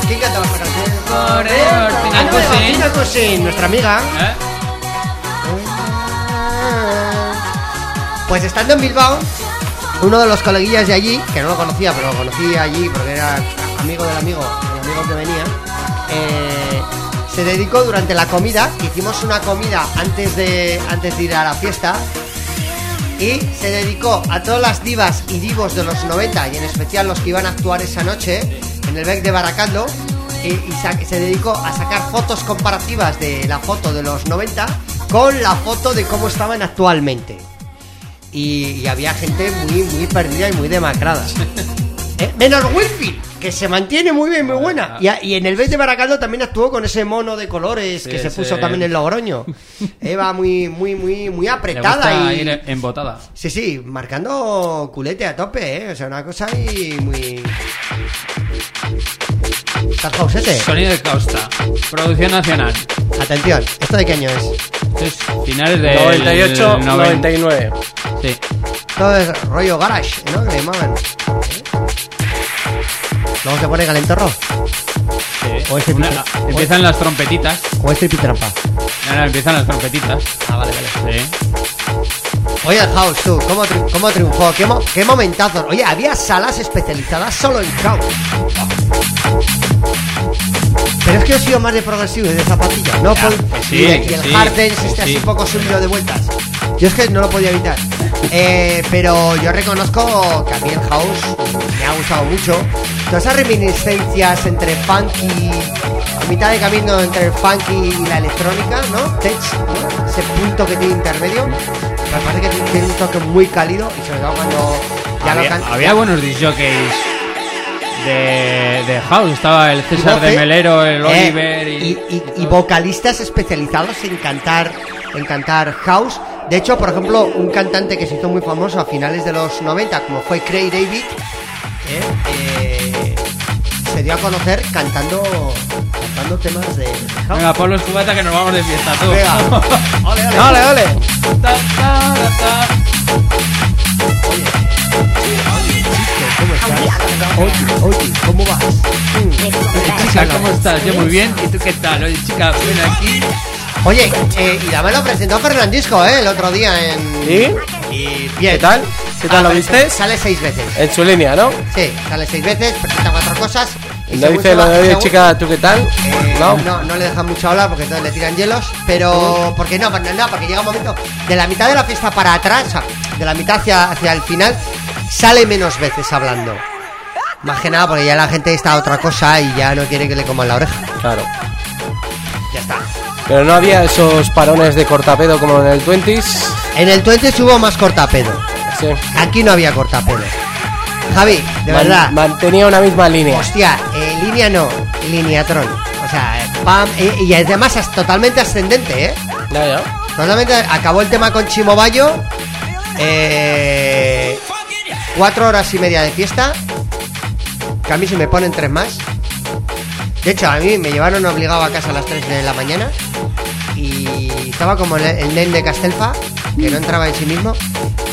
¿Quién cantaba esta canción? Forever, Tina Cousin. Tina Cousin, nuestra amiga. ¿Eh? Pues estando en Bilbao, uno de los coleguillas de allí, que no lo conocía, pero lo conocí allí porque era amigo del amigo, el amigo que venía, eh, se dedicó durante la comida, hicimos una comida antes de, antes de ir a la fiesta, y se dedicó a todas las divas y divos de los 90, y en especial los que iban a actuar esa noche en el Bec de Baracaldo, y, se dedicó a sacar fotos comparativas de la foto de los 90 con la foto de cómo estaban actualmente. Y, y había gente muy, muy perdida y muy demacrada. Eh, Menos Winfield, que se mantiene muy bien, muy buena. Y, a- y en el Bec de Baracaldo también actuó con ese mono de colores que Sí, se puso también en Logroño. Eva muy, muy, muy, muy Le apretada y. embotada. Sí, sí, marcando culete a tope, ¿eh? O sea, una cosa ahí muy... ¿Estás pausete? Sonido de Costa. Producción nacional. Atención, ¿esto de qué año es? Es finales del 98, 90. 99. Sí. Todo es rollo garage, ¿no? Que le llamaban. Luego se pone calentorro. sí. O este Una- empiezan las trompetitas. O es tripitrampa. Ahora empiezan las trompetitas. Ah, vale, vale. Sí. Oye, el house, tú, ¿cómo, tri- cómo triunfó? ¿Qué, mo- ¿Qué momentazos? Oye, había salas especializadas solo en house. Pero es que yo he sido más de progresivo y de zapatilla. No Ya, pues sí, y, el- y que el sí, hard dance que este así sí. un poco subido de vueltas. Yo es que no lo podía evitar. Eh, pero yo reconozco que a mí el house me ha gustado mucho. Todas esas reminiscencias entre funk y. a mitad de camino entre el funk y la electrónica, ¿no? Tech, ¿no? Ese punto que tiene intermedio. Me parece que tiene un toque muy cálido y sobre todo cuando ya lo había, can- había buenos disjockeys de, de House. Estaba el César de Melero, el eh, Oliver y, y, y- y vocalistas especializados en cantar en cantar house. De hecho, por ejemplo, un cantante que se hizo muy famoso a finales de los 90, como fue Craig David, eh, eh, se dio a conocer cantando cantando temas de, house. Venga, pon los cubatas que nos vamos de fiesta, tú. Venga. Ole, ole. ¡Ole, ole! Ta, ta, ta, ta. ¿Cómo estás? Oye, oye, ¿cómo vas? Mm. Oye, chica, ¿cómo estás? Yo muy bien. ¿Y tú qué tal? Oye, chica, ven aquí. Oye, eh, y también lo presentó Fernandisco, ¿eh? El otro día en... ¿Y? Y bien. ¿Qué tal? ¿Qué tal lo viste? Sale seis veces. En su línea, ¿no? Sí, sale seis veces, presenta cuatro cosas. y No dice lo de chica, ¿tú qué tal? Eh, No. no, no le dejan mucho hablar porque entonces le tiran hielos, pero porque no, porque no, porque llega un momento de la mitad de la fiesta para atrás, o sea, de la mitad hacia, hacia el final, sale menos veces hablando. Más que nada porque ya la gente está a otra cosa y ya no quiere que le coman la oreja. Claro. Ya está. Pero no había esos parones de cortapedo como en el 20s. En el 20 hubo más cortapedo. Sí. Aquí no había cortapedo. Javi, de Man- verdad. mantenía una misma línea. Hostia, eh, línea no, lineatron. O sea, eh, pam, eh, y además es totalmente ascendente, ¿eh? Ya, ya. Totalmente acabó el tema con Chimo Bayo. Eh, cuatro horas y media de fiesta. Que a mí se me ponen tres más. De hecho, a mí me llevaron obligado a casa a las 3 de la mañana. Y estaba como el, el nen de Castelfa, que no entraba en sí mismo.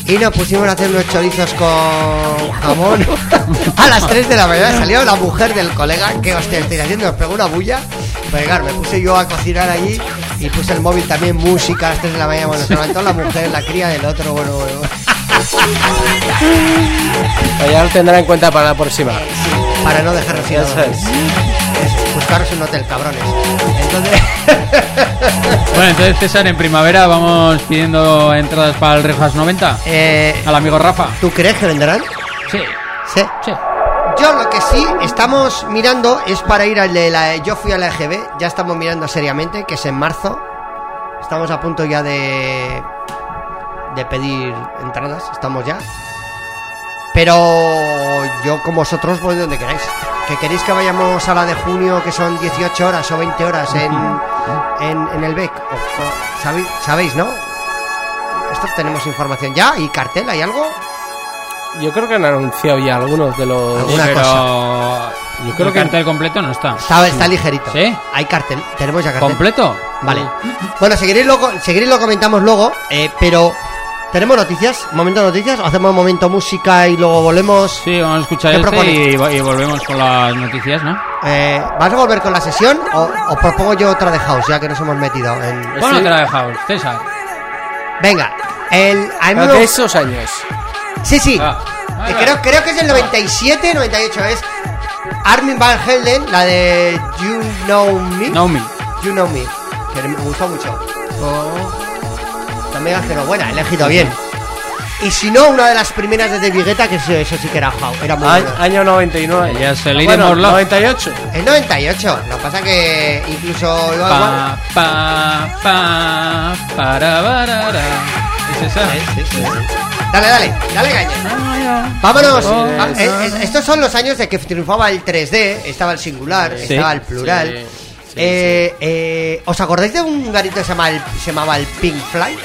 Y nos pusimos a hacer unos chorizos con jamón a las 3 de la mañana. Salió la mujer del colega, que hostia, estoy haciendo, nos pegó una bulla. Pues claro, me puse yo a cocinar allí y puse el móvil también, música a las 3 de la mañana. Bueno, se levantó la mujer, la cría del otro, bueno, bueno. Pues ya lo tendrá en cuenta para la próxima. Sí, para no es. Eso, buscaros un hotel, cabrones. Entonces, Bueno, entonces César, en primavera vamos pidiendo entradas para el Rejas 90 eh, al amigo Rafa. ¿tú crees que vendrán? Sí, Sí. sí. Yo lo que sí estamos mirando es para ir al de la. Yo fui a la EGB, ya estamos mirando seriamente, que es en marzo. Estamos a punto ya de. De pedir entradas, estamos ya. Pero yo, como vosotros, voy donde queráis. Que queréis que vayamos a la de junio, que son 18 horas o 20 horas en, en, en el BEC. O- o- ¿sabéis, ¿Sabéis, no? Esto tenemos información ya y cartel, ¿hay algo? Yo creo que han anunciado ya algunos de los. Alguna pero Yo creo el que- cartel completo no está. Está, está ligerito. ¿Sí? Hay cartel, tenemos ya cartel. ¿Completo? Vale. Bueno, seguiréis luego, seguiréis lo comentamos luego, eh, pero ¿tenemos noticias? ¿Momento de noticias? ¿O hacemos momento música y luego volvemos? Sí, vamos a escuchar ¿Qué este y, y volvemos con las noticias, ¿no? Eh, ¿Vas a volver con la sesión o, o propongo yo otra de House, ya que nos hemos metido en... Pon otra de House, César. Venga, el... me- de esos años. Sí, sí. Ah. Eh, creo, creo que es el 97, 98, es Armin Van Helden, la de You Know Me. No me. You Know Me, que me gustó mucho. También pero buena, he elegido bien. Y si no, una de las primeras de David Guetta, que eso, eso sí que era, jau- era muy A- buena. año 99. Ya se le bueno, la- 98. El 98, lo que pasa que incluso... igual- Pa, pa, pa, para, barara. ¿Es esa? Dale, dale, dale caña. Vámonos. Ah, eh, eh, estos son los años de que triunfaba el 3D, estaba el singular, Sí. estaba el plural. Sí, sí, Eh, eh, ¿Os acordáis de un garito que se llamaba el, se llamaba el Pink Fly?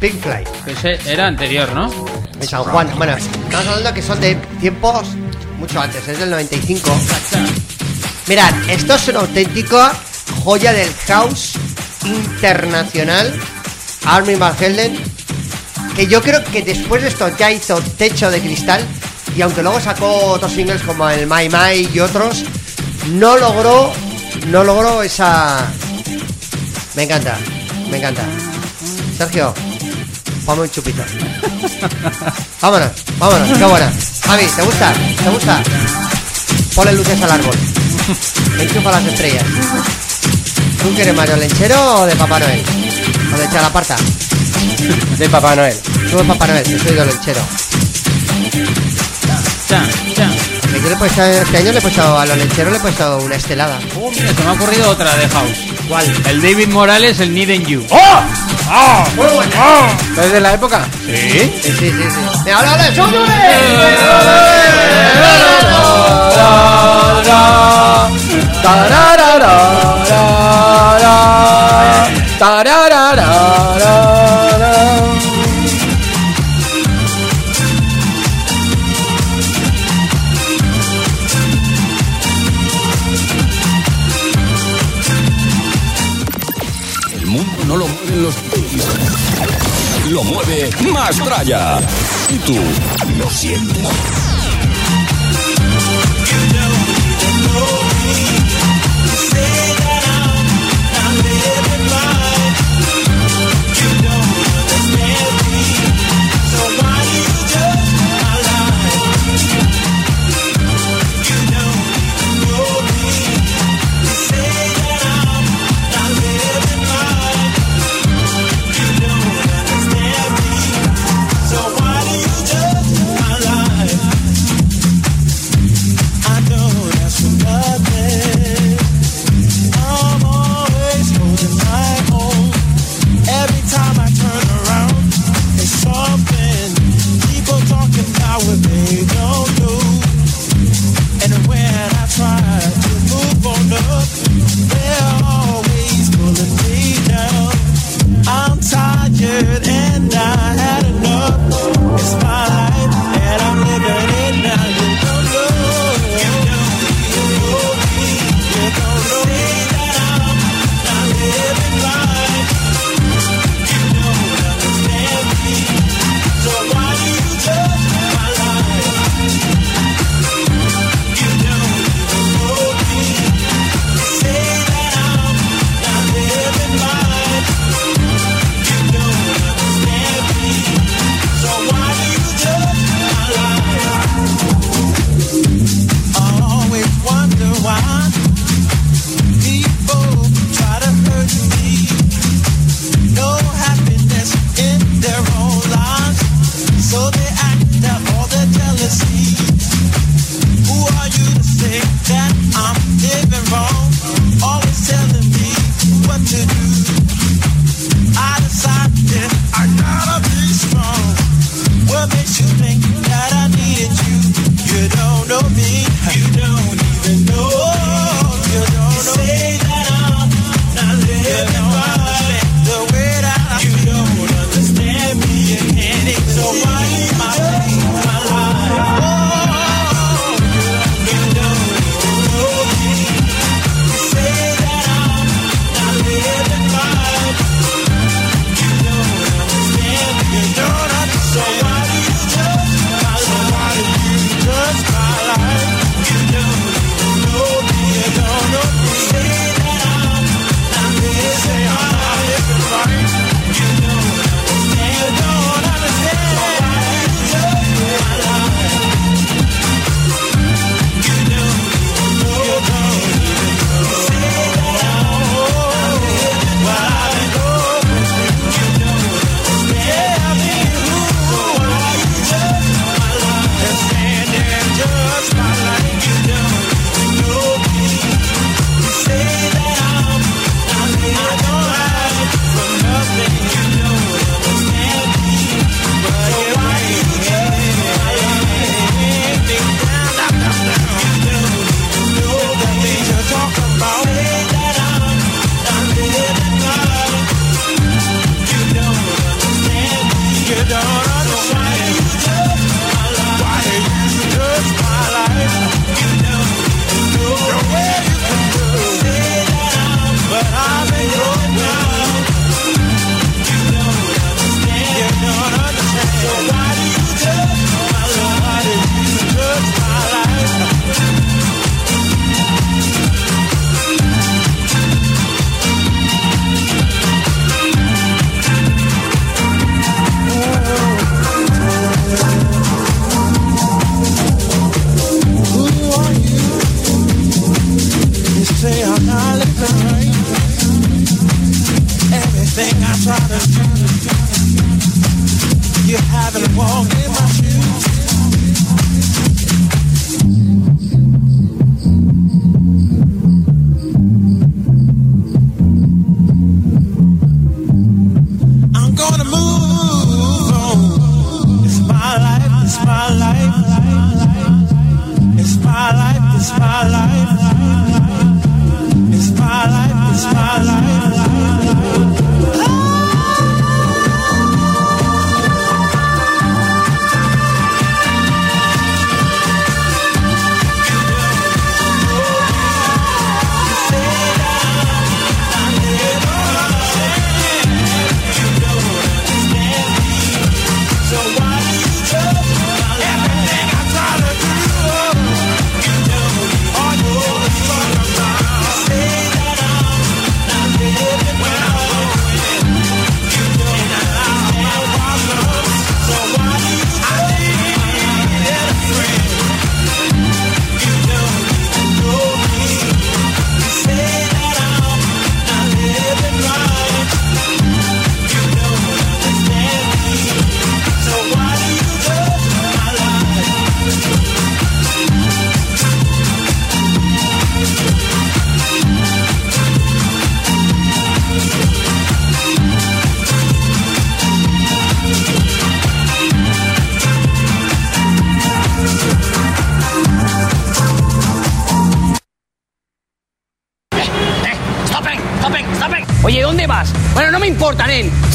Pink Fly. Ese era anterior, ¿no? En San Juan. Bueno, estamos hablando que son de tiempos mucho antes, es del 95. Mirad, esto es una auténtica joya del house internacional. Armin Van Helden. Que yo creo que después de esto ya hizo Techo de Cristal. Y aunque luego sacó otros singles como el My My y otros, no logró, no logró esa. Me encanta, me encanta. Sergio, un chupito. Vámonos, vámonos, qué buena. Javi, ¿te gusta? ¿Te gusta? Ponle luces al árbol. Enchufa las estrellas. ¿Tú quieres Mario Lenchero o de Papá Noel? ¿O de Chalaparta? De Papá Noel. Tú de Papá Noel, yo soy de Lenchero. Yo le he puesto- este año le he puesto a los lencheros le he puesto una estelada. Oh, mira, se me ha ocurrido otra de House. ¿Cuál? El David Morales, el Need You. ¿Es de la época? ¿Sí? Sí, sí, sí, sí. ¡Me habla de mueve Mastraya. Y tú lo sientes.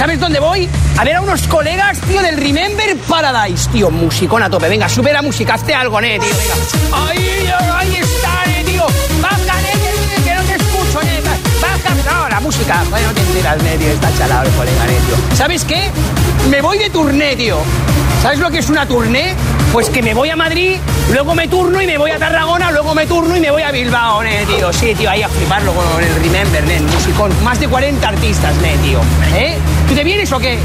¿Sabes dónde voy? A ver a unos colegas, tío, del Remember Paradise. Tío, musicón a tope. Venga, sube la música, hazte algo, nen, tío. ¡Ahí, está, nen, tío! ¡Baja, nen, que, no te escucho, nen! ¡Baja! No, la música. Bueno, no te enteras, nen, tío. Está chalado el colega, nen, tío. ¿Sabes qué? Me voy de turné, tío. ¿Sabes lo que es una turné? Pues que me voy a Madrid, luego me turno y me voy a Tarragona, luego me turno y me voy a Bilbao, ne, tío. Sí, tío, ahí a fliparlo con el Remember, ne, musicón. Más de 40 artistas, ne, tío. ¿Eh? ¿Tú te vienes o qué?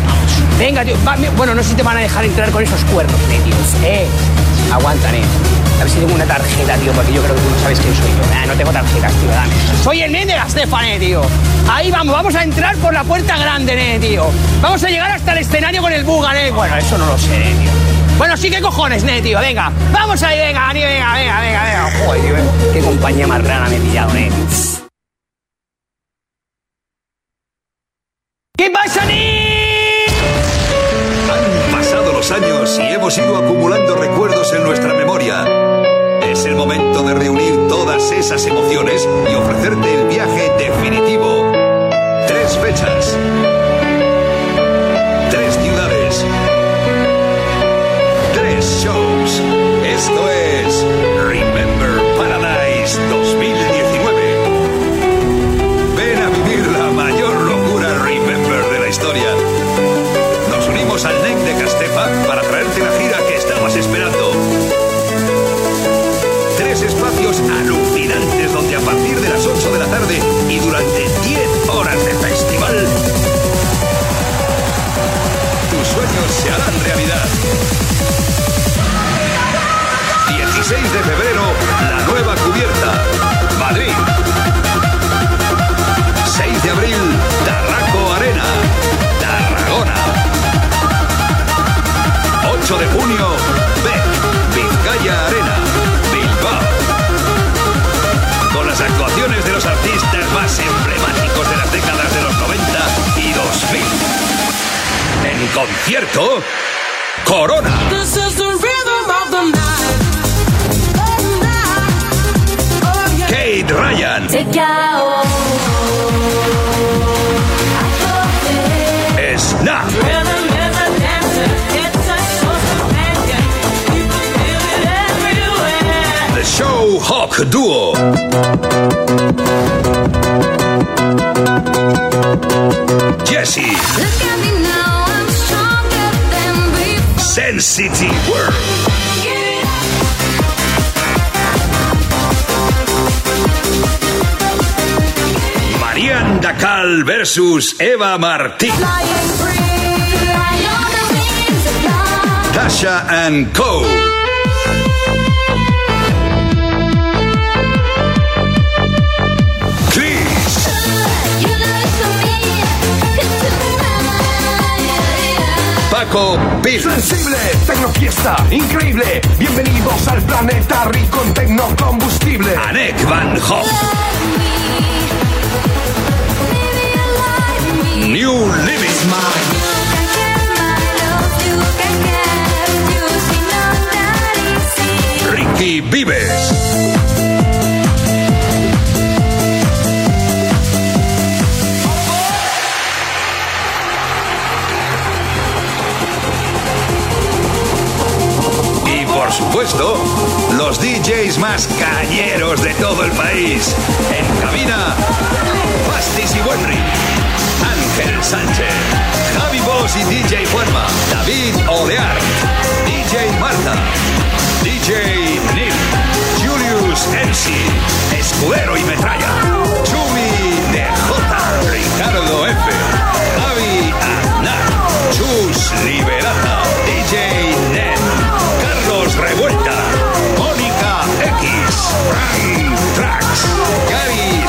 Venga, tío. bueno, no sé si te van a dejar entrar con esos cuernos, ne, tío. Eh, aguanta, ne. A ver si tengo una tarjeta, tío, porque yo creo que tú no sabes quién soy yo. No tengo tarjetas, tío, dame. Soy el nen de la Stefane, tío. Ahí vamos, vamos a entrar por la puerta grande, ne, tío. Vamos a llegar hasta el escenario con el buga, ne. Bueno, eso no lo sé, tío. Bueno, sí, ¿qué cojones, ne, tío? Venga, vamos ahí, venga, ni, venga, venga, venga, venga. Joder, qué compañía más rara me he pillado, ne. Love. Tasha and Co. Paco Bill, Sensible, tecnofiesta, increíble. Bienvenidos al planeta rico en tecnocombustible. Anek Van Hoff, Tony Vives. Y por supuesto, los DJs más cañeros de todo el país. En cabina, Fastis y Wenry, Ángel Sánchez, Javi Boss y DJ Fuerma, David Olear, DJ Marta, DJ Nil, Julius MC, Escudero y Metralla, Chumi de J, Ricardo F, Javi Aznar, Chus Liberata, DJ Nen, Carlos Revuelta, Mónica X, Frank Trax, Gary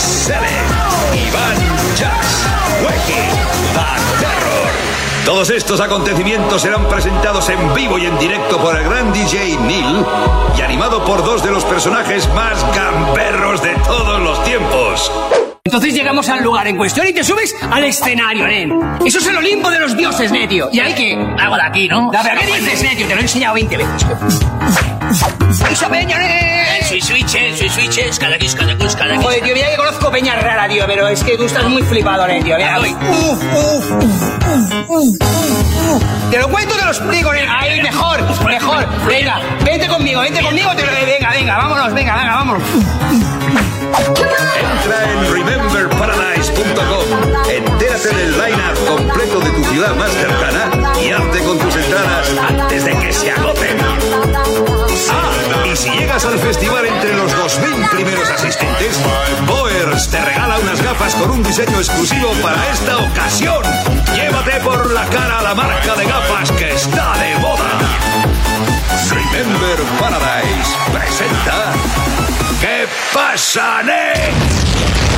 Iván Jazz, Weki, The Terror. Todos estos acontecimientos serán presentados en vivo y en directo por el gran DJ Neil y animado por dos de los personajes más gamberros de todos los tiempos. Entonces llegamos al lugar en cuestión y te subes al escenario, nen. Eso es el Olimpo de los dioses, netio. Y hay que... Algo de aquí, ¿no? La verdad, ¿qué dices, netio? Te lo he enseñado 20 veces. ¡Esa peña, nen! Soy switches, soy switches, cada quis, cada quis, cada quis. Joder, tío, mira que conozco peña rara, tío, pero es que tú estás muy flipado, netio. Mira, Voy. uf, uf, uf, uf, uf, uf. Te lo cuento, te lo explico, nen. Ahí, mejor, mejor. Venga, vente conmigo, vente conmigo. Te lo... Venga, venga, vámonos, venga, venga, vámonos. Entra en rememberparadise.com, entérate del line-up completo de tu ciudad más cercana y hazte con tus entradas antes de que se agoten. Si llegas al festival entre los 2.000 primeros asistentes, Boers te regala unas gafas con un diseño exclusivo para esta ocasión. Llévate por la cara la marca de gafas que está de moda. Remember Paradise presenta... ¿Qué pasa, Nick?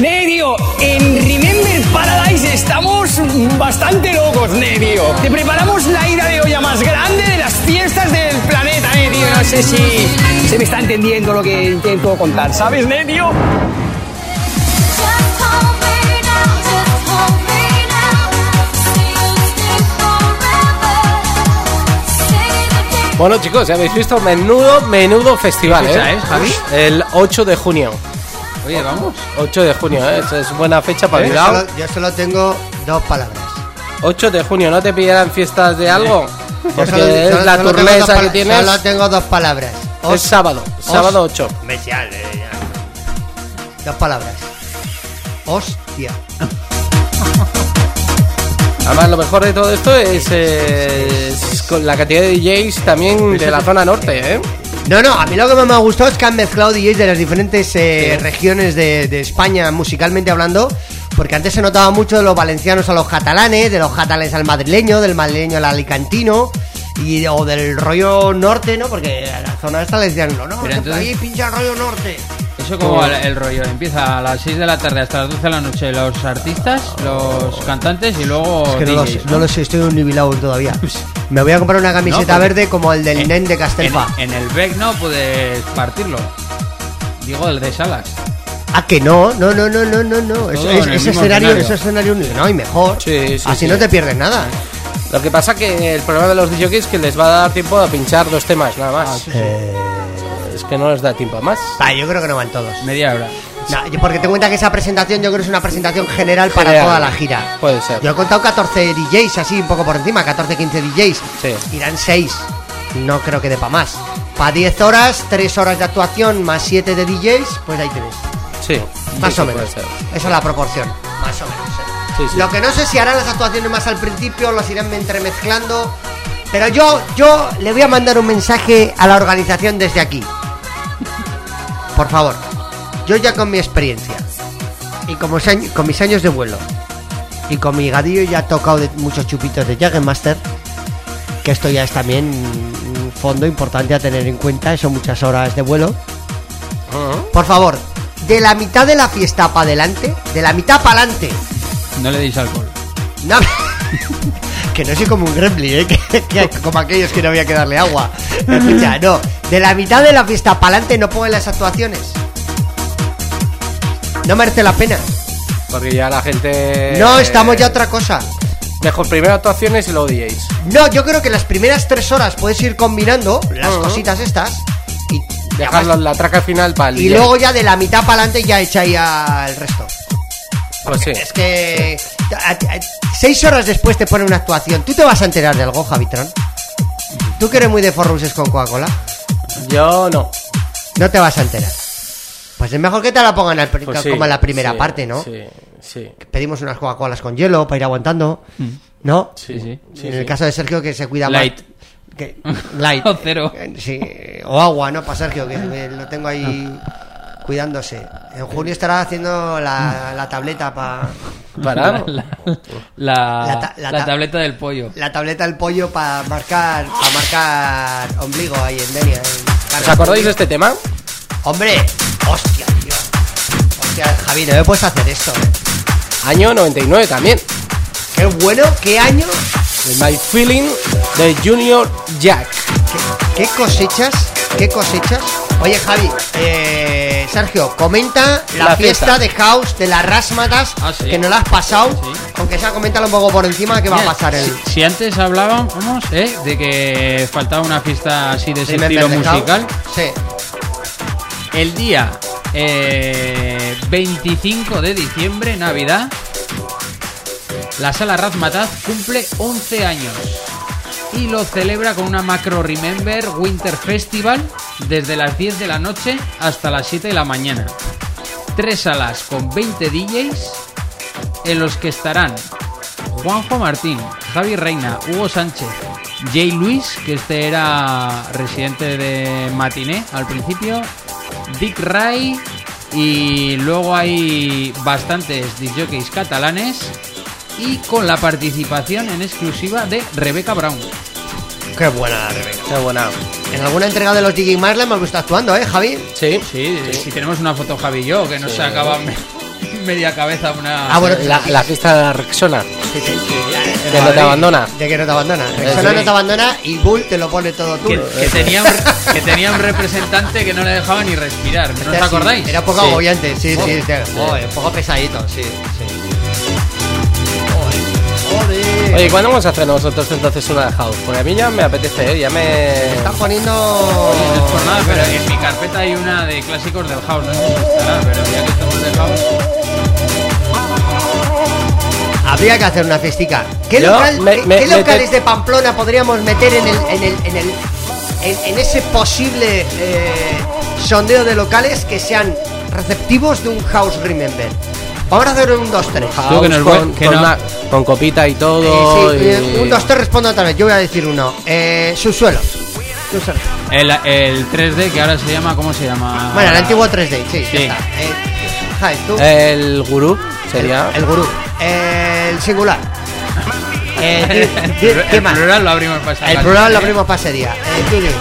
Nedio, en Remember Paradise estamos bastante locos, Nedio. Te preparamos la ida de olla más grande de las fiestas del planeta, Nedio. No sé si se me está entendiendo lo que intento contar, ¿sabes, Nedio? Bueno, chicos, ya habéis visto, menudo, menudo festival, ¿Qué fecha ¿eh? es, Javi? El 8 de junio. Oye, vamos. 8 de junio, ¿eh? Es- Es buena fecha para Yo Bilbao. solo, yo solo tengo dos palabras. 8 de junio, ¿no te pillarán fiestas de algo? Yo Porque solo- es solo- la dos que tienes. Solo tengo dos palabras. Es sábado, sábado 8. Bestial, eh, ya. Dos palabras. Hostia. Además, lo mejor de todo esto es, eh, es con la cantidad de DJs también de la zona norte, ¿eh? No, no, a mí lo que más me ha gustado es que han mezclado DJs de las diferentes eh, regiones de, de España, musicalmente hablando, porque antes se notaba mucho de los valencianos a los catalanes, de los catalanes al madrileño, del madrileño al alicantino, y, o del rollo norte, ¿no? Porque a la zona esta le decían, no, no, entonces- ahí pincha el rollo norte. Eso como el, el rollo, empieza a las 6 de la tarde hasta las 12 de la noche los artistas, los cantantes y luego Es que no lo, DJs, sé, no lo sé, estoy todavía. Me voy a comprar una camiseta verde como el del En- nen de Castelfa. en el Beck no puedes partirlo. Digo el de Salas. Ah, que no, no, no, no, no, no, no. Es- el ese escenario, ese escenario, no, y mejor. Sí, sí, Así sí. no te pierdes nada. Lo que pasa que el problema de los DJs es que les va a dar tiempo a pinchar dos temas, nada más. Eh, Es que no les da tiempo a más. ah, yo creo que no van todos. Media hora. No, porque te cuenta que esa presentación yo creo que es una presentación general para General. toda la gira. Puede ser. Yo he contado 14 DJs así, un poco por encima, 14, 15 DJs. Sí. Irán 6. No creo que dé para más. Para 10 horas, 3 horas de actuación más 7 de DJs, pues ahí tienes. Sí. Más sí, o menos. Esa es la proporción. Más o menos. ¿eh? Sí, sí. Lo que no sé si harán las actuaciones más al principio, los irán entremezclando. Pero yo, yo le voy a mandar un mensaje a la organización desde aquí. Por favor. Yo ya con mi experiencia. Y como con mis años de vuelo. Y con mi gadillo ya he tocado de muchos chupitos de Jagermaster. Que esto ya es también un fondo importante a tener en cuenta. Son muchas horas de vuelo. Por favor, de la mitad de la fiesta para adelante, de la mitad para adelante. No le deis alcohol. No, que no soy como un gremlin, ¿eh? que, que- como aquellos que no había que darle agua. Escucha, no, de la mitad de la fiesta para adelante no pongan las actuaciones. No merece la pena. Porque ya la gente. No, estamos ya otra cosa. Mejor primero actuaciones y luego DJs. No, yo creo que las primeras tres horas puedes ir combinando las cositas estas. y, Dejarlo en la traca final para el y DJ. luego ya de la mitad para adelante ya echáis ya el resto. Pues sí. Es que a- a- seis horas después te pone una actuación. ¿Tú te vas a enterar de algo, Javitron? ¿Tú que eres muy de forruses con Coca-Cola? Yo no. No te vas a enterar. Pues es mejor que te la pongan al Pues sí, como en la primera sí, parte, ¿no? Sí, sí. Pedimos unas Coca-Colas con hielo para ir aguantando, ¿no? Sí, sí. en el caso de Sergio que se cuida Light. más. Que, light. O cero. Eh, Sí, o agua, ¿no? Para Sergio, que lo tengo ahí cuidándose. En junio estará haciendo la, la tableta para... Para. La, la- La ta- la la ta- tableta del pollo. La tableta del pollo para marcar para marcar ombligo ahí en Denia. en- ¿Os acordáis de este tema? Hombre, hostia, tío. Hostia, Javi, no me puedes hacer esto, eh. Año 99 también. Qué bueno, qué año, De My Feeling de Junior Jack. qué, qué cosechas, qué cosechas. Oye, Javi, eh, Sergio, comenta la, La fiesta. fiesta. de House de las Rasmatas Ah, sí. que nos la has pasado. Sí. Aunque sea, coméntalo un poco por encima que va a pasar el. si, si antes hablábamos ¿eh? de que faltaba una fiesta así de ese estilo musical, Sí. El día eh, 25 de diciembre, Navidad, la sala Razmataz cumple 11 años y lo celebra con una Macro Remember Winter Festival desde las 10 de la noche hasta las 7 de la mañana. Tres salas con 20 DJs en los que estarán Juanjo Martín, Javi Reina, Hugo Sánchez, Jay Luis, que este era residente de Matiné al principio, Dick Ray y luego hay bastantes disjockeys catalanes y con la participación en exclusiva de Rebecca Brown. Qué buena la Rebeca. Qué buena. En alguna entrega de los DJ Marley hemos visto actuando, ¿eh, Javi? Sí. Sí, si tenemos una foto Javi y yo, que no se acaba me- media cabeza una... Ah, bueno, La, la fiesta de la Rexona. Sí, sí, Que no te abandona. De que no te abandona. sí. Rexona no te abandona y Bull te lo pone todo tú. que, que tenía un, que tenía un representante que no le dejaba ni respirar, ¿no os Sí, acordáis? Era un poco Sí. agobiante, sí, sí. Joder. sí. Joder, un poco pesadito, sí, sí. Oye, ¿cuándo vamos a hacer nosotros entonces una de house? Porque a mí ya me apetece, ¿eh? Ya me. Me están poniendo. Oye, no es por nada, pero en mi carpeta hay una de clásicos del house, no sé si estará, pero ya que estamos de house... Habría que hacer una festica. ¿Qué, Yo local- me- qué- me- qué me- locales de Pamplona podríamos meter en el, en el, en el, en, en ese posible eh, sondeo de locales que sean receptivos de un House Remember? Vamos a hacer un 2-3. House Tú que nos con, con no- una- con copita y todo. Eh, sí, y- eh, un 2-3 respondo otra vez. Yo voy a decir uno. Eh, subsuelo. Tú, Sergio. El, el 3D, que ahora se llama, ¿cómo se llama? Bueno, el antiguo 3D, sí, ya Sí. está. Eh, Javi, tú. El gurú sería. El, el gurú. El singular. Eh, di- El ¿Qué más? plural lo abrimos para El plural lo abrimos para ese día. Eh,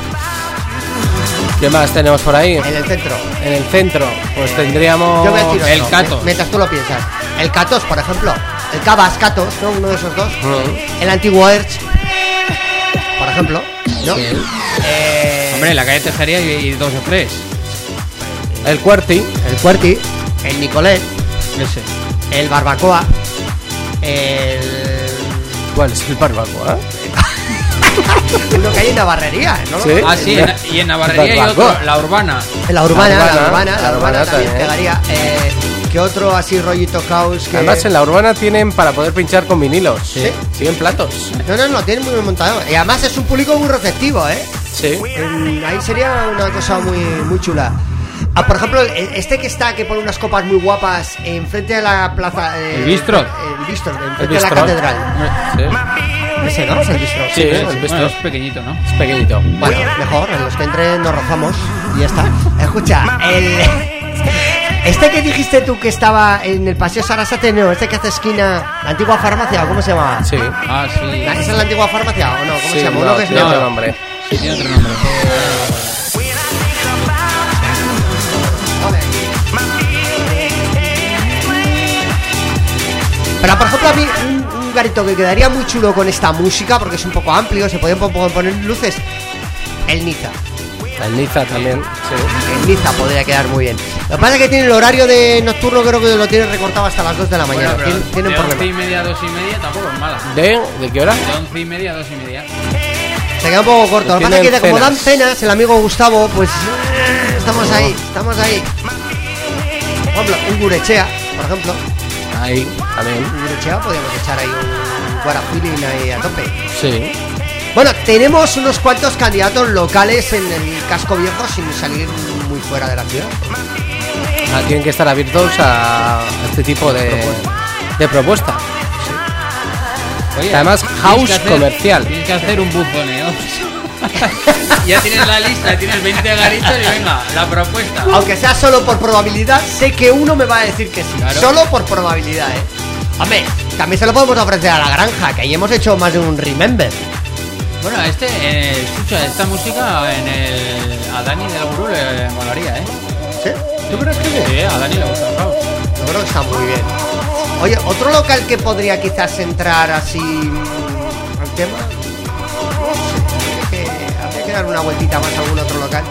¿Qué más tenemos por ahí? en el centro. En el centro, pues tendríamos. Yo voy a decir El otro, Catos. Mientras tú lo piensas. El Catos, por ejemplo. El Cabas Catos, ¿no? Uno de esos dos. El antiguo Erch. Por ejemplo. ¿no? Sí. Eh, Hombre, la calle Tejería y, y dos o tres. El Cuerti. El Cuerti. El Nicolet. Ese. El Barbacoa. El. ¿Cuál es el barbacoa? Uno que hay en Navarrería, ¿no? Sí. Ah, sí, en- y en Navarrería hay Barbacoa. otro, la urbana. La urbana, la La urbana, urbana, la la urbana, urbana también pegaría. Eh, ¿Qué otro así rollito house? Que... Además, en la urbana tienen para poder pinchar con vinilos. Sí. Sí, en platos. No, no, no, tiene muy bien montado. Y además es un público muy receptivo, ¿eh? Sí. En- ahí sería una cosa muy, muy chula. Ah, por ejemplo, el- este que está, que pone unas copas muy guapas enfrente de la plaza. eh, El Bistro. El bistro, enfrente El de la catedral. Sí. Ese, ¿no? Es el bistro. Sí, Sí, el sí. bistro. Bueno, es pequeñito, ¿no? Es pequeñito. Bueno, mejor, en los que entren nos rozamos y ya está. Escucha, el. Este que dijiste tú que estaba en el Paseo Sarasate, no, este que hace esquina, la antigua farmacia, ¿o cómo se llama? Sí. Ah, sí. ¿Esa es la antigua farmacia o no? ¿Cómo Sí, se llama? no, que es tiene otro nombre. Sí, tiene otro nombre. Pero por ejemplo a mí garito que quedaría muy chulo con esta música, porque es un poco amplio, se pueden po- po- poner luces, el Niza. El Niza también. Sí. El Niza podría quedar muy bien. Lo que pasa es que tiene el horario de nocturno, creo que lo tiene recortado hasta las 2 de la mañana. Bueno, tiene, tiene un de once y problema. media a dos y media tampoco es mala. ¿De, ¿De qué hora? De once y media a dos y media. Se queda un poco corto. Lo que pasa es que Tienen como dan cenas. cenas, el amigo Gustavo, pues estamos ahí, estamos ahí. Por ejemplo, un Gurechea, por ejemplo. Ahí, también. Un Gurechea podríamos echar ahí un Guarafilin ahí a tope. Sí. Bueno, tenemos unos cuantos candidatos locales en el casco viejo sin salir muy fuera de la ciudad. Ah, tienen que estar abiertos a este tipo de, de propuesta. Oye, Además, house hacer- comercial. Tienes que hacer un buzoneo. ya tienes la lista, tienes 20 garitos y venga, la propuesta. Aunque sea solo por probabilidad, sé que uno me va a decir que sí. Claro. Solo por probabilidad, ¿eh? Hombre, también se lo podemos ofrecer a la granja, que ahí hemos hecho más de un remember. Bueno, este, eh, escucha, esta música en el, a Dani del Gurú le molaría, ¿eh? ¿Sí? ¿Tú crees que sí? Sí, a Dani le gusta el house. Yo creo que está muy bien. Oye, otro local que podría quizás entrar así al tema. Dar una vueltita más a algún otro local.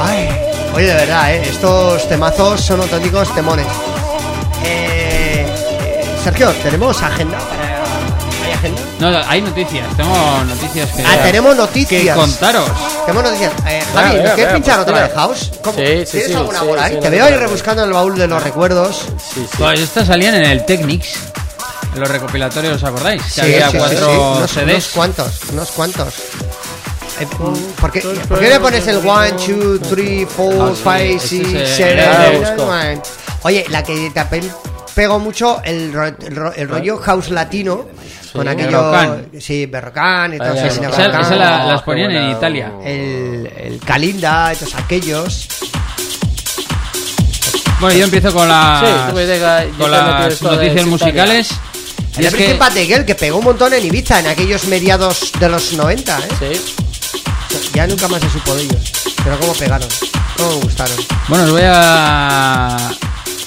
Ay, oye, de verdad, ¿eh? estos temazos son auténticos temones. Eh, eh, Sergio, ¿tenemos agenda? para- ¿Hay agenda? No, no, hay noticias, tengo noticias que, Ah, tenemos que noticias. contaros. Tenemos noticias. Eh, Javi, ¿nos quieres pinchar pues otra de trae. House? ¿Cómo? Sí, sí, ¿Tienes sí, alguna por ahí? sí, Te no veo ahí rebuscando en el baúl de los recuerdos. Sí, sí. Pues estas salían en el Technics, en los recopilatorios, ¿os acordáis? Que Sí, había sí, sí, cuatro sí. Unos, CDs. unos cuantos, unos cuantos. ¿Por, qué, por qué le pones el 1, 2, 3, 4, Ah, sí, 5, ese 6, es el- 7, ahora lo busco. Oye, la que te pegó mucho el, ro- el, ro- el rollo house latino con aquello. Berrocán. Sí, Berrocán y todo eso. Esa, Berrocán, esa la- Oh, las ponían en. Italia. el, el Kalinda y todos aquellos. Bueno, yo empiezo con las, Sí, tú me diga, yo con las noticias musicales. Y El es que, que pegó un montón en Ibiza en aquellos mediados de los 90, ¿eh? Sí. Ya nunca más se supo de ellos. Pero cómo pegaron, cómo me gustaron. bueno, os voy a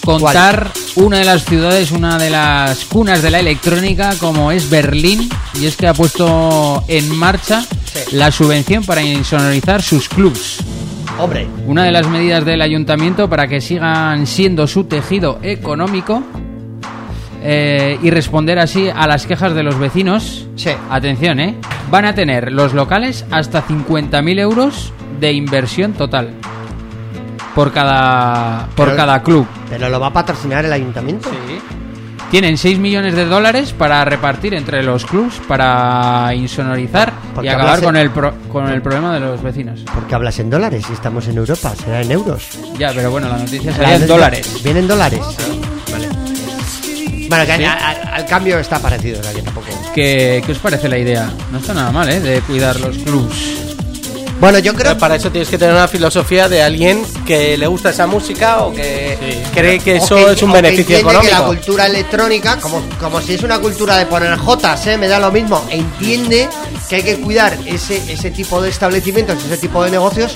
contar una de las ciudades, una de las cunas de la electrónica, como es Berlín. Y es que ha puesto en marcha Sí. la subvención para insonorizar sus clubs. Hombre, Una de las medidas del ayuntamiento para que sigan siendo su tejido económico eh, y responder así a las quejas de los vecinos. Sí. Atención, ¿eh? Van a tener los locales hasta 50.000 euros de inversión total por cada, por Pero- cada club. pero lo va a patrocinar el ayuntamiento. Tienen 6 millones de dólares para repartir entre los clubs para insonorizar y acabar en- con el, pro- con el problema de los vecinos. Porque hablas en dólares y estamos en Europa, será en euros. Ya, pero bueno, la noticia sería en dólares. Vienen dólares. Vale. Bueno, que a- a- al cambio está parecido, o sea que tampoco. ¿Qué, qué os parece la idea? No está nada mal, ¿eh? De cuidar los clubs. Bueno, yo creo Pero para eso tienes que tener una filosofía de alguien que le gusta esa música o que cree que eso que- es un que beneficio entiende económico. que la cultura electrónica, como, como si es una cultura de poner jotas, ¿eh? me da lo mismo, entiende que hay que cuidar ese, ese tipo de establecimientos, ese tipo de negocios,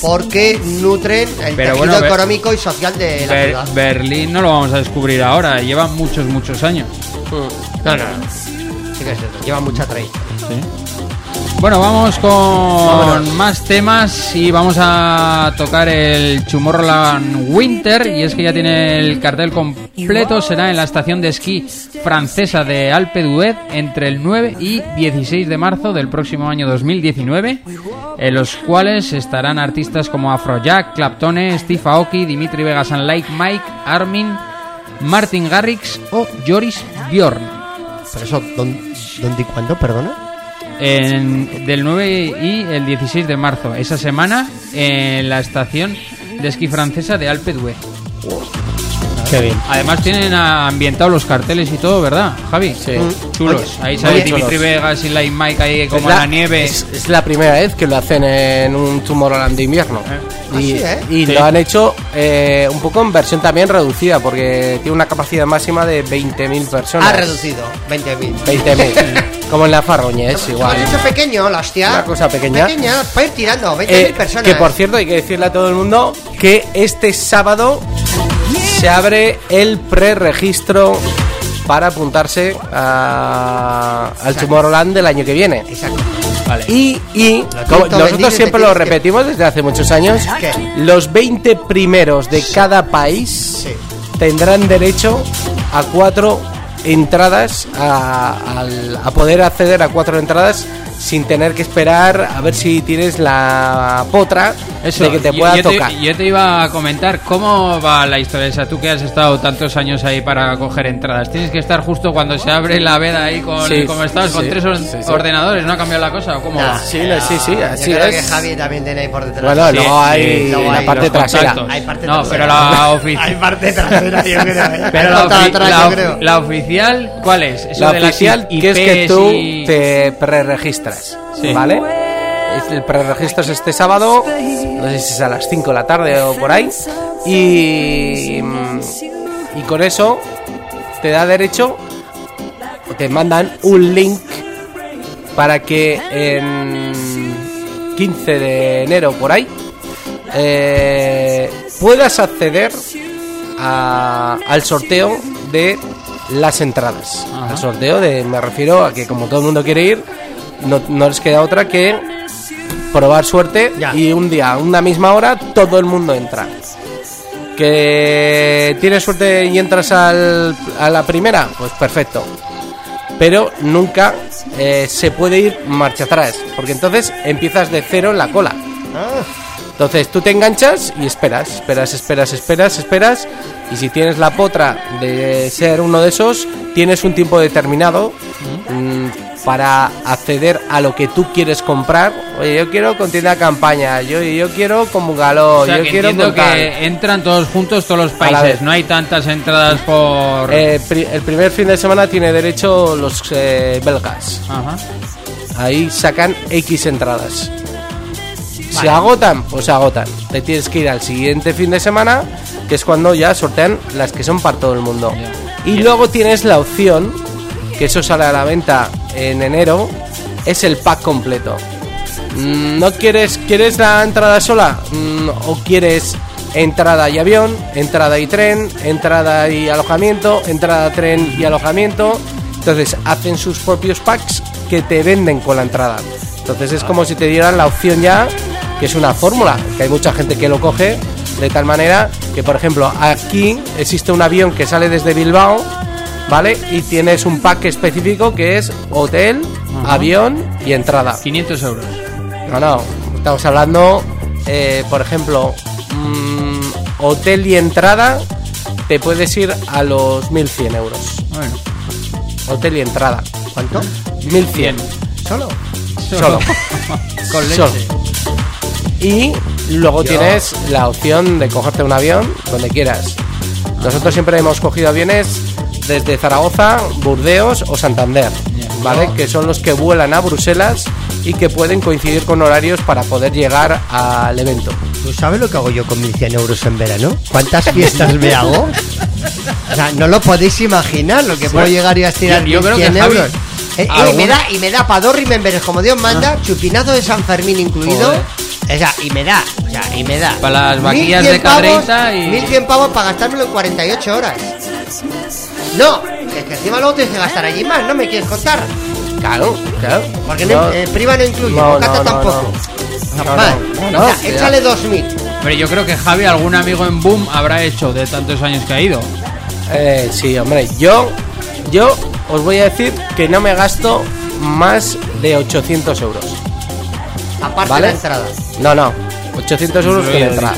porque nutren el Pero tejido bueno, Ber- económico y social de la Ber- ciudad. Berlín no lo vamos a descubrir ahora, lleva muchos, muchos años. No, no, no. Sí que es cierto, lleva mucha trayectoria. Bueno, vamos con Vámonos. más temas y vamos a tocar el Tomorrowland Winter y es que ya tiene el cartel completo, será en la estación de esquí francesa de Alpe d'Huez entre el 9 y 16 de marzo del próximo año 2019, en los cuales estarán artistas como Afrojack, Claptone, Steve Aoki, Dimitri Vegas and Like Mike, Armin, Martin Garrix o Joris Bjorn. Por eso, ¿dónde, dónde y cuándo, perdona? en- del 9 y el 16 de marzo, esa semana, en la estación de esquí francesa de Alpe d'Huez. Qué bien. Además tienen ambientados los carteles y todo, ¿verdad, Javi? Sí. Chulos. Oye, ahí sale Dimitri chulos. Vegas y Like Mike ahí como Es en la nieve. Es, es la primera vez que lo hacen en un Tomorrowland de invierno. Ah, Y, sí, ¿eh? y Sí. lo han hecho eh, un poco en versión también reducida, porque tiene una capacidad máxima de 20.000 personas. Ha reducido, 20.000. 20.000. como en la Farroña, es igual. Has hecho pequeño, la hostia. Una cosa pequeña. Pequeña, para ir tirando, 20.000 Eh, personas. que por cierto hay que decirle a todo el mundo que este sábado se abre el preregistro para apuntarse a- al. Tomorrowland del año que viene. Exacto. Vale. Y, y como nosotros siempre lo repetimos desde hace muchos años, ¿Qué? los 20 primeros de cada país Sí. tendrán derecho a cuatro entradas, a poder acceder a cuatro entradas sin tener que esperar a ver si tienes la potra Eso, de que te pueda yo tocar. yo te iba a comentar cómo va la historia esa. Tú que has estado tantos años ahí para coger entradas. Tienes que estar justo cuando se abre la veda ahí con, Sí, como estabas, con tres or- sí, sí. ordenadores. ¿No ha cambiado la cosa? ¿O cómo? Sí, no, sí, sí, yo así creo es. que Javi también tiene ahí por detrás. Bueno, Sí, luego hay sí, luego la hay parte trasera. contactos. Hay parte no, trasera. pero la oficial. Hay parte trasera, yo creo. ¿eh? Pero Hay la, ofi- atrás, la yo creo. la oficial, ¿cuál es? Eso La de oficial, I- que es que tú y- te preregistras, Sí. ¿vale? El preregistro es este sábado, no sé si es a las 5 de la tarde o por ahí, y, y con eso te da derecho, te mandan un link para que en 15 de enero por ahí eh, puedas acceder a- al sorteo de las entradas. Ajá. Al sorteo de, me refiero a que como todo el mundo quiere ir, no, no les queda otra que probar suerte Ya. y un día, a una misma hora, todo el mundo entra. Que tienes suerte y entras al- a la primera, pues perfecto. Pero nunca eh, se puede ir marcha atrás, porque entonces empiezas de cero en la cola. Entonces tú te enganchas y esperas, esperas, esperas, esperas, esperas. Y si tienes la potra de ser uno de esos, tienes un tiempo determinado mm, para acceder a lo que tú quieres comprar. Oye, yo quiero contienda campaña, yo, yo quiero con O sea, yo que quiero con que entran todos juntos todos los países. No hay tantas entradas por. Eh, pri- el primer fin de semana tiene derecho los eh, belgas. Ajá. Ahí sacan X entradas. Se agotan, pues se agotan. Te tienes que ir al siguiente fin de semana, que es cuando ya sortean las que son para todo el mundo. Y luego tienes la opción, que eso sale a la venta en enero, es el pack completo. Mm, ¿No quieres, quieres la entrada sola? Mm, ¿O quieres entrada y avión, entrada y tren, entrada y alojamiento, entrada, tren y alojamiento? Entonces hacen sus propios packs que te venden con la entrada. Entonces es como si te dieran la opción ya, que es una fórmula, que hay mucha gente que lo coge de tal manera que, por ejemplo, aquí existe un avión que sale desde Bilbao, ¿vale? Y tienes un pack específico que es hotel, Ajá. avión y entrada. 500 euros. No, no, estamos hablando, eh, por ejemplo, mm, hotel y entrada, te puedes ir a los 1100 euros. Bueno, Hotel y entrada. ¿Cuánto? 1100. ¿Solo? Solo. con leche. Solo. Y luego tienes la opción de cogerte un avión donde quieras. Nosotros siempre hemos cogido aviones desde Zaragoza, Burdeos o Santander, ¿vale? Que son los que vuelan a Bruselas y que pueden coincidir con horarios para poder llegar al evento. ¿Tú sabes lo que hago yo con 1100 euros en verano? ¿Cuántas fiestas me hago? O sea, no lo podéis imaginar lo que puedo llegar y a estirar yo- yo creo 1100 que Javi, euros. Eh, eh, algún- me da, y me da para dos remembers, como Dios manda, chupinazo de San Fermín incluido. Joder. O sea, y me da, o sea, y me da. Para las vaquillas 1100 de Cadreita y- 1100 pavos para gastármelo en 48 horas. No, es que encima luego tienes que gastar allí más, ¿no me quieres contar? Claro, claro. Porque no, eh, Priva no incluye, no, Bocata no, tampoco. no. No, Mal. no, no, o sea, échale 2000. Hombre, yo creo que Javi, algún amigo en Boom, habrá hecho de tantos años que ha ido. Eh, sí, hombre, yo, yo os voy a decir que no me gasto más de 800 euros. Aparte ¿Vale? de la entrada. No, no, 800 euros con entrada.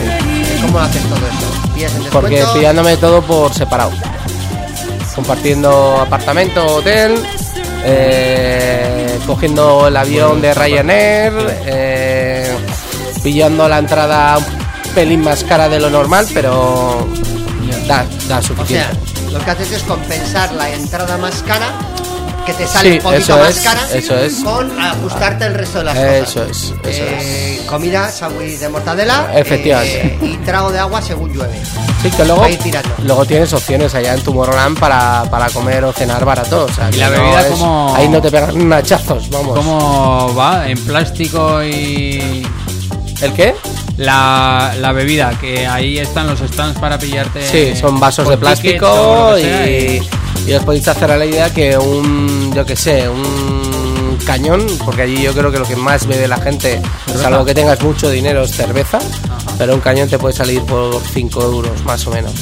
¿Cómo haces todo eso? ¿Pillas en Porque pillándome todo por separado. Compartiendo apartamento, hotel, eh, cogiendo el avión de Ryanair, eh, pillando la entrada un pelín más cara de lo normal, pero da, da O sea, suficiente. lo que haces es compensar la entrada más cara, que te sale Sí, un poquito eso más es, cara, eso es. con ajustarte el resto de las Eso cosas. es, eso Eh, Comida, sándwich de mortadela Efectivamente. eh, y trago de agua según llueve. Sí, que luego, luego tienes opciones allá en Tomorrowland para, para comer o cenar barato. o sea, ¿Y la no bebida es- cómo- Ahí no te pegan nachazos, vamos. ¿Cómo va? ¿En plástico y ¿El qué? La, la bebida? Que ahí están los stands para pillarte. Sí, son vasos de plástico y, y os podéis hacer a la idea que un, yo que sé, un cañón, porque allí yo creo que lo que más bebe la gente, Cerveza. salvo que tengas mucho dinero, es cerveza, pero un cañón te puede salir por 5 euros más o menos.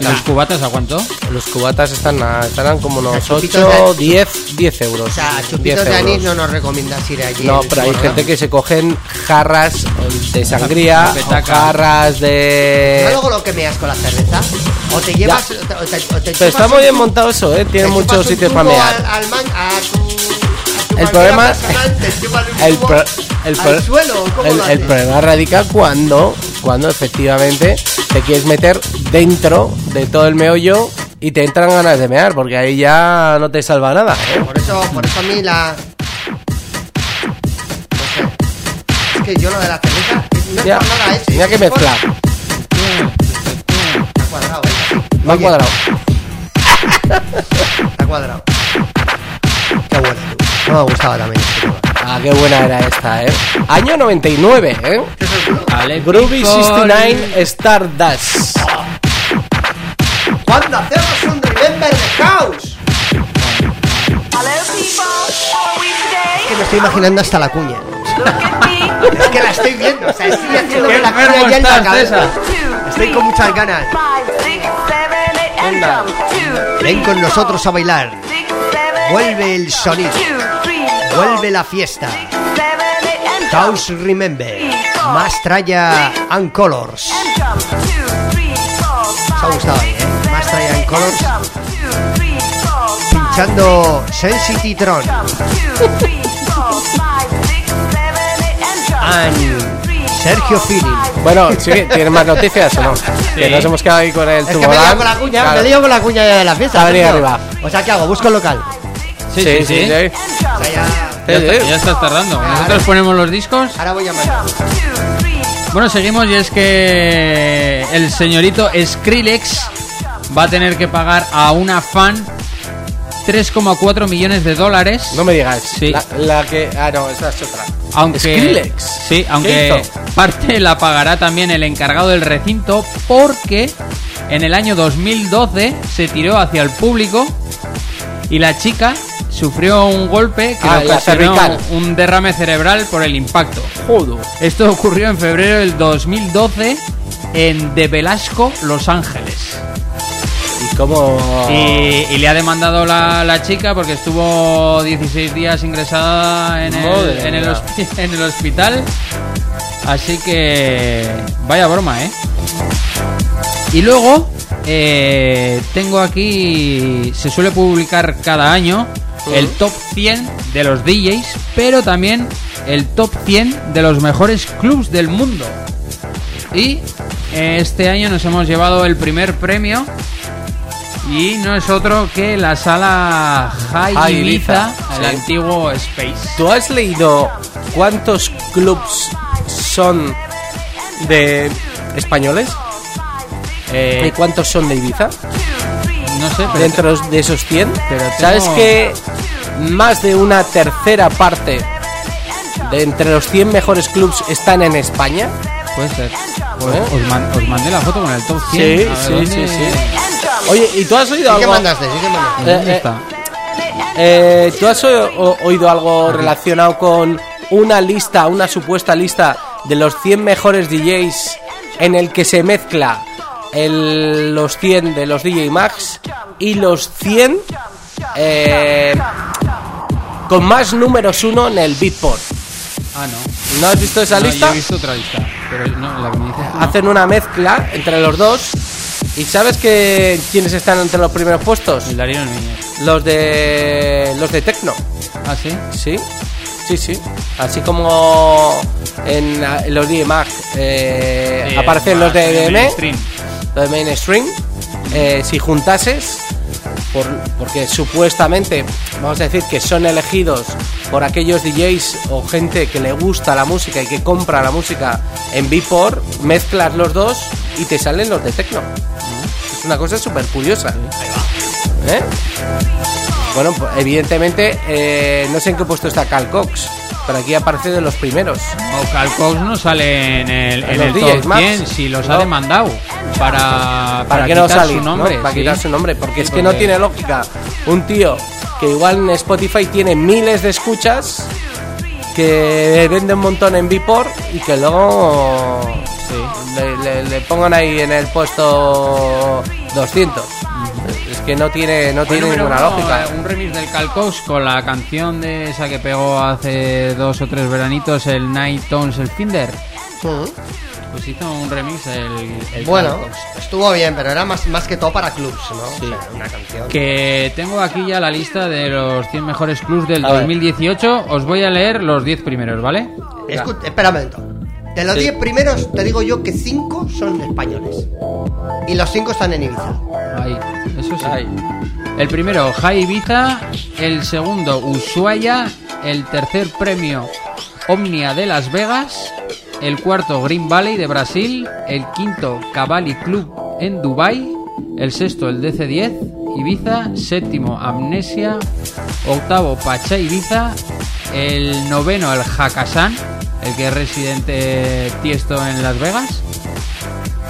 ¿Y los cubatas a cuánto? Los cubatas están a- estarán como unos chupitos 8, de- 10, 10 euros. O sea, a 10 chupitos de anís no nos recomiendas ir allí. No, pero hay gente que se cogen jarras de sangría, o jarras ¿No de... luego lo que meas con la cerveza? ¿O te llevas... O te, o te- o te Pero está muy bien montado eso, ¿eh? Tiene muchos sitios para mear. Al, al man- a tu, a tu El problema- personal, te chupas un El, pro- el, pro- al suelo. ¿o ¿Cómo el- problema radica cuando, cuando efectivamente te quieres meter dentro de todo el meollo y te entran ganas de mear, porque ahí ya no te salva nada. ¿eh? Por eso, por eso a mí la... No sé. Es que yo lo de la cerveza... No Ya, nada, es... tenía que mezclar. Está cuadrado, ¿eh? Me ha cuadrado. Está cuadrado. Qué bueno. No me gustaba también este tema. Ah, qué buena era esta, ¿eh? Año 99, ¿eh? Vale, Groovy people. 69 Stardust. ¿Cuándo hacemos un Remember the House? Es que me estoy imaginando hasta la cuña. es que la estoy viendo, o sea, estoy haciendo la cuña ya en la cabeza. Estoy con muchas ganas. Venga. Ven con nosotros a bailar. Vuelve el sonido. Vuelve la fiesta. House Remember. Más tralla and Colors. Os ha gustado ¿eh? Más tralla and Colors. Pinchando Sensity Tron. And Sergio Feeling. Bueno, sí, ¿tienes más noticias o no? Que nos hemos quedado ahí con el Es que me lío con la cuña, Claro. me lío con la cuña ya de la fiesta. Venido Sergio. arriba. O sea, ¿qué hago? Busco el local. Sí, sí, sí. Ya- Ya, Sí, está- sí. ya estás tardando. Ahora- Nosotros ponemos los discos. Ahora voy a. Bueno, seguimos y es que el señorito Skrillex va a tener que pagar a una fan 3,4 millones de dólares. No me digas. Sí. La, la que. Ah, no, esa es otra. Aunque, Skrillex. Sí, aunque parte la pagará también el encargado del recinto porque en el año 2012 se tiró hacia el público y la chica sufrió un golpe que Ah, le ocasionó un derrame cerebral por el impacto. Joder. Esto ocurrió en febrero del 2012 en De Velasco, Los Ángeles. ¿Y cómo.? Y, y le ha demandado la, la chica porque estuvo 16 días ingresada en el, en el en el hospital. Así que vaya broma, ¿eh? Y luego eh, tengo aquí, se suele publicar cada año el top 100 de los DJs, pero también el top 100 de los mejores clubs del mundo. Y eh, este año nos hemos llevado el primer premio y no es otro que la sala High High Ibiza, Ibiza, el sí. antiguo Space. ¿Tú has leído cuántos clubs son de españoles? Eh, ¿Y cuántos son de Ibiza? No sé, pero Dentro de esos 100. Pero ¿Sabes que más de una tercera parte de entre los 100 mejores clubs están en España? puede ser. ¿Eh? Os, man- os mandé la foto con el top 100. Sí, sí, ¿dónde- sí, sí. Oye, ¿y tú has oído ¿Sí que algo? mandaste? ¿Sí que mandaste? ¿Dónde Eh, eh, está? Eh, ¿Tú has o- oído algo relacionado con una lista, una supuesta lista de los 100 mejores DJs en el que se mezcla el- los 100 de los DJ Max y los 100 eh, con más números uno en el Beatport? Ah, no. ¿No has visto esa No, lista? Yo he visto otra lista. Pero no, la que me dices no. Hacen una mezcla entre los dos. ¿Y sabes que quiénes están entre los primeros puestos? Los de los de Tecno. Ah, sí. Sí, sí, sí. Así como en, en los DMAG eh, Sí, aparecen los de más los de mainstream. eh, si juntases, por, porque supuestamente, vamos a decir que son elegidos por aquellos DJs o gente que le gusta la música y que compra la música en Beatport, mezclas los dos y te salen los de Tecno. Es una cosa súper curiosa. ¿Eh? Bueno, pues, evidentemente, eh, no sé en qué puesto está Cal Cox, pero aquí aparece de los primeros. O Cal Cox no sale en el, en el DJs top Max. 100 si los No. ha demandado para, ¿Para, no quitar salir? su nombre. ¿no? Para sí. quitar su nombre, porque es que no tiene lógica. Un tío que igual en Spotify tiene miles de escuchas que vende un montón en Vipor y que luego le, le- le pongan ahí en el puesto 200. Es que no tiene, no tiene número ninguna uno, lógica. eh, Un remix del Calcos con la canción de esa que pegó hace dos o tres veranitos, el Night Tones el Finder. Pues hizo un remix el, el Bueno, Calcos. estuvo bien, pero era más, más que todo para clubs, ¿no? O sea, una canción. Que tengo aquí ya la lista de los 100 mejores clubs del A ver. 2018. Os voy a leer los 10 primeros, ¿vale? Escu- espera un momento. De los Sí. 10 primeros, te digo yo que 5 son españoles. Y los 5 están en Ibiza. Ahí, eso sí. El primero, Jai Ibiza. El segundo, Ushuaia. El tercer premio, Omnia de Las Vegas. El cuarto, Green Valley de Brasil. El quinto, Cavalli Club en Dubai. El sexto, el DC10, Ibiza. Séptimo, Amnesia. Octavo, Pacha Ibiza. El noveno, el Hakkasan, el que es residente Tiesto en Las Vegas.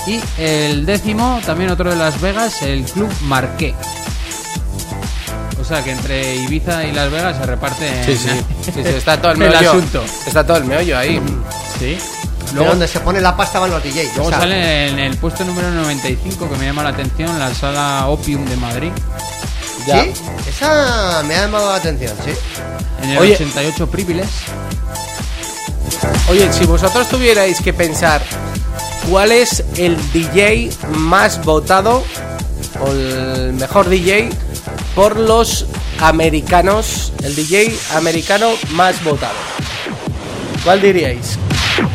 Y el décimo, también otro de Las Vegas, el Club Marqué. O sea que entre Ibiza y Las Vegas se reparte Sí, sí, sí, sí, está todo el el meollo. asunto. Está todo el meollo ahí. Sí. Luego, donde se pone la pasta van los DJs. luego o sea, sale en el puesto número 95 que me llama la atención, la sala Opium de Madrid. Ya. ¿Sí? Esa me ha llamado la atención, sí. En el Oye. 88 Privilege. Oye, si vosotros tuvierais que pensar cuál es el DJ más votado o el mejor DJ por los americanos, el DJ americano más votado, ¿cuál diríais?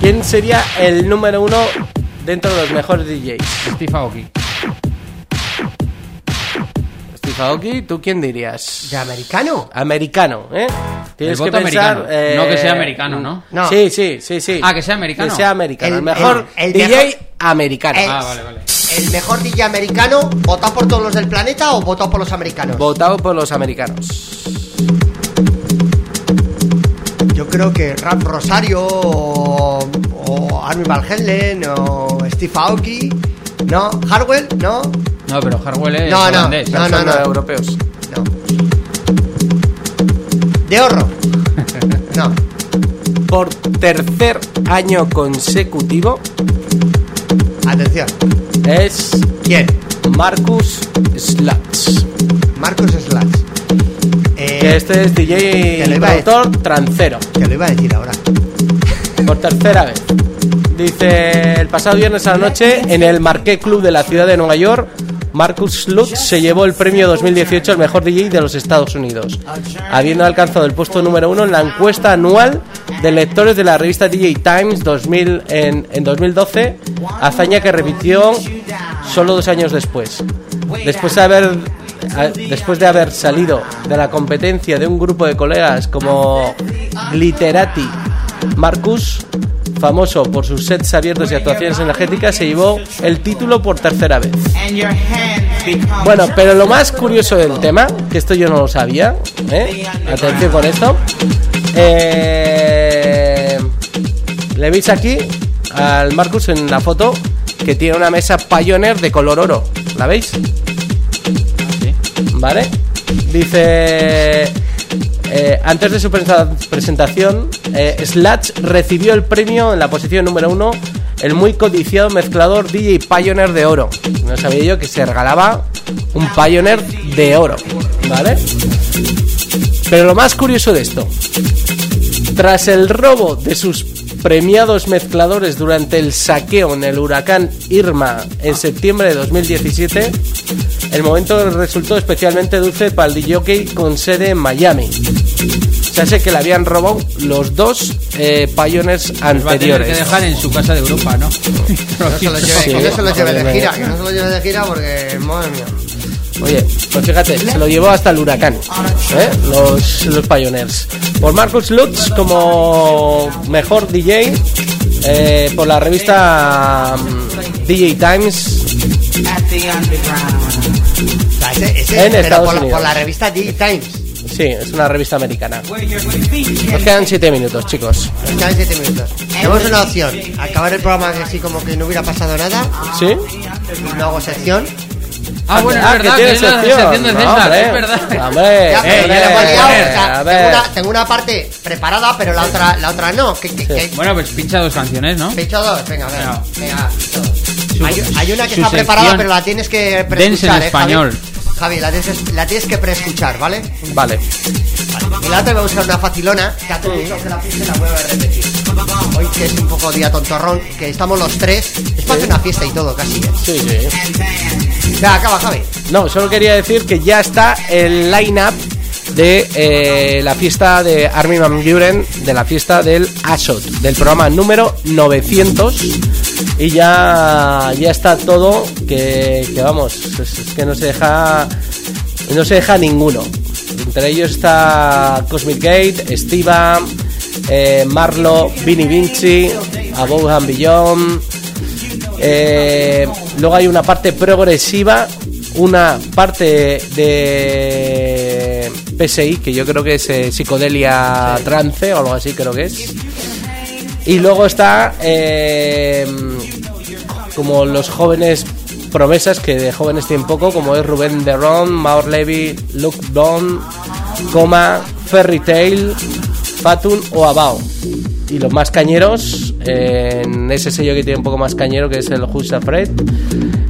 ¿Quién sería el número uno dentro de los mejores DJs? Steve Aoki. Steve Aoki, ¿tú quién dirías? ¿De americano? Americano, ¿eh? Tienes El que voto pensar. americano, no que sea americano, ¿no? No. Sí, sí, sí, sí. Ah, que sea americano. Que sea americano. El, El- mejor el- el DJ mejor- americano. El- Ah, vale, vale. ¿El mejor DJ americano votado por todos los del planeta o votado por los americanos? Votado por los americanos. Yo creo que Rap Rosario o, o Armin Van o Steve Aoki. ¿No? ¿Hardwell? ¿No? No, pero Harwell es No, no, holandés. no, Son no. europeos. ¿De Horro? No. Por tercer año consecutivo Atención. es ¿Quién? Marcus Sluts. Marcos Slats. Eh, Que este es DJ y productor trancero. Te lo iba a decir ahora. Por tercera vez. Dice, el pasado viernes a la noche, en el Marqués Club de la ciudad de Nueva York, Marcus Slutz se llevó el premio 2018 al mejor DJ de los Estados Unidos, habiendo alcanzado el puesto número uno en la encuesta anual de lectores de la revista DJ Times 2000 en, en 2012, hazaña que repitió solo dos años después. Después de haber después de haber salido de la competencia de un grupo de colegas como Glitterati, Marcus, famoso por sus sets abiertos y actuaciones energéticas, se llevó el título por tercera vez. Bueno, pero lo más curioso del tema, que esto yo no lo sabía, ¿eh? atención con esto, eh, le veis aquí al Marcus en la foto que tiene una mesa Pioneer de color oro, ¿la veis? ¿Vale? Dice... eh, antes de su presentación, eh, Slats recibió el premio en la posición número uno, el muy codiciado mezclador DJ Pioneer de oro. No sabía yo que se regalaba un Pioneer de oro, ¿vale? Pero lo más curioso de esto, tras el robo de sus premiados mezcladores durante el saqueo en el huracán Irma en septiembre de 2017, el momento resultó especialmente dulce para el DJ con sede en Miami. Se sé que le habían robado los dos eh, Pioneers Los va a tener anteriores. que dejar en su casa de Europa, ¿no? Que no se los lleve, Sí, que no se los lleve de gira, que no se los lleve de gira porque, madre mía. Oye, pues fíjate, se lo llevó hasta el huracán, ¿eh? los, los Pioneers. Por Marcus Lutz como mejor DJ eh, por la revista mm, DJ Times ese- ese- En pero Estados por, Unidos. por la revista DJ Times. Sí, es una revista americana. Nos quedan 7 minutos, chicos. Nos quedan 7 minutos. Tenemos una opción. Acabar el programa así como que no hubiera pasado nada. ¿Sí? No hago sección. Ah, bueno, es verdad, que tiene que es la sección. de No, César, es verdad. Hombre, Ya, pero ya le hemos liado, hombre, o sea, a tengo, ver. una, tengo una parte preparada, pero la otra, la otra no. Que, que, que- Bueno, pues pincha dos canciones, ¿no? Pecho dos, venga, venga. Venga. hay, hay una que está preparada, pero la tienes que Dance en preescuchar, ¿eh, español. Javi? Javi, la tienes, la tienes que preescuchar, ¿vale? Vale. Y la otra voy a buscar una facilona que hace mucho que la puse y la vuelvo a repetir. Hoy que es un poco día tontorrón, que estamos los tres. Es para hacer una fiesta y todo, casi. ¿eh? Sí, sí. Ya, acaba, Javi. No, solo quería decir que ya está el line-up de eh, la fiesta de Armin Van Buren, de la fiesta del ASOT, del programa número 900. Y ya, ya está todo, que, que vamos, es, es que no se deja no se deja ninguno. Entre ellos está Cosmic Gate, Stiva, eh, Marlo, Vinny Vinci, Above and Beyond. Eh, luego hay una parte progresiva, una parte de PSI, que yo creo que es eh, psicodelia trance o algo así, creo que es. Y luego está como los jóvenes promesas que de jóvenes tienen poco, como es Rubén Derron, Maur Levy, Luke Bond, Coma, Fairy Tail, Fatun o Abao. Y los más cañeros, en ese sello que tiene un poco más cañero, que es el Who's Afraid,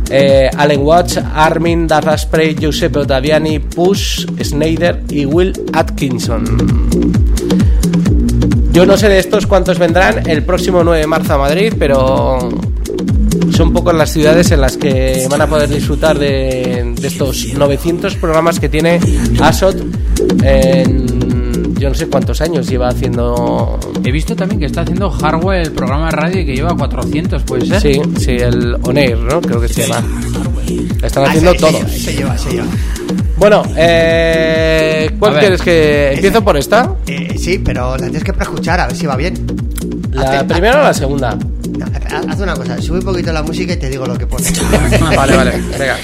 eh, Allen Watch, Armin, Darra Spray, Giuseppe Ottaviani, Push, Snyder y Will Atkinson. Yo no sé de estos cuántos vendrán el próximo 9 de marzo a Madrid, pero son pocas las ciudades en las que van a poder disfrutar de, de estos 900 programas que tiene ASOT en yo no sé cuántos años lleva haciendo He visto también que está haciendo Hardware el programa de radio y que lleva 400, ¿puede ser? sí, sí, el On Air, ¿no? Creo que se llama. Están Ah, haciendo todos. ese- ese lleva, ese lleva. Bueno, eh, ¿cuál A ver. quieres que empiezo por esta? Eh, sí, pero la tienes que preescuchar a ver si va bien. ¿La Hazte- primera o la segunda? No, haz haz una cosa, sube un poquito la música y te digo lo que pone. Vale, vale, venga.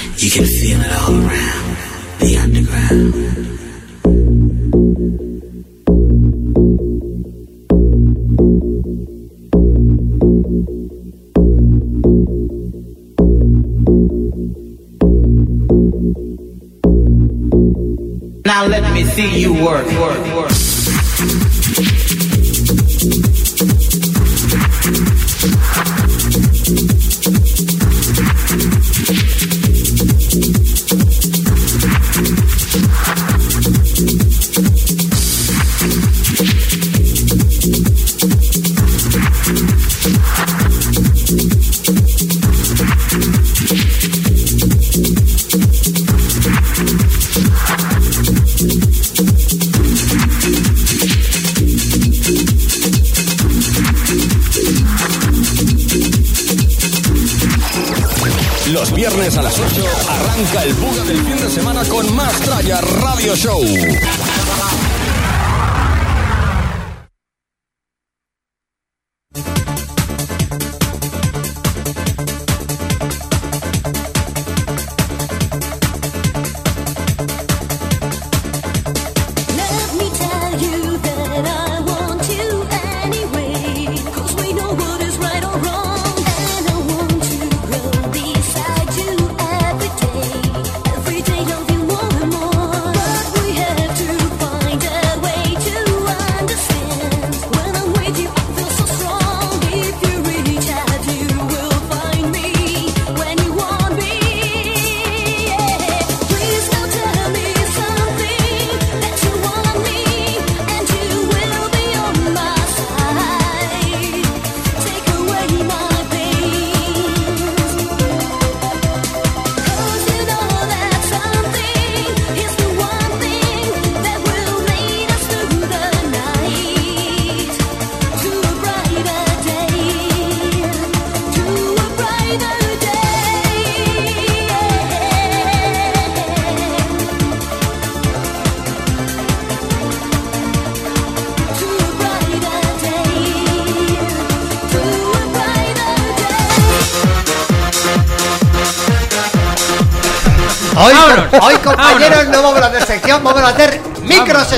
Now let me see you work, work, work.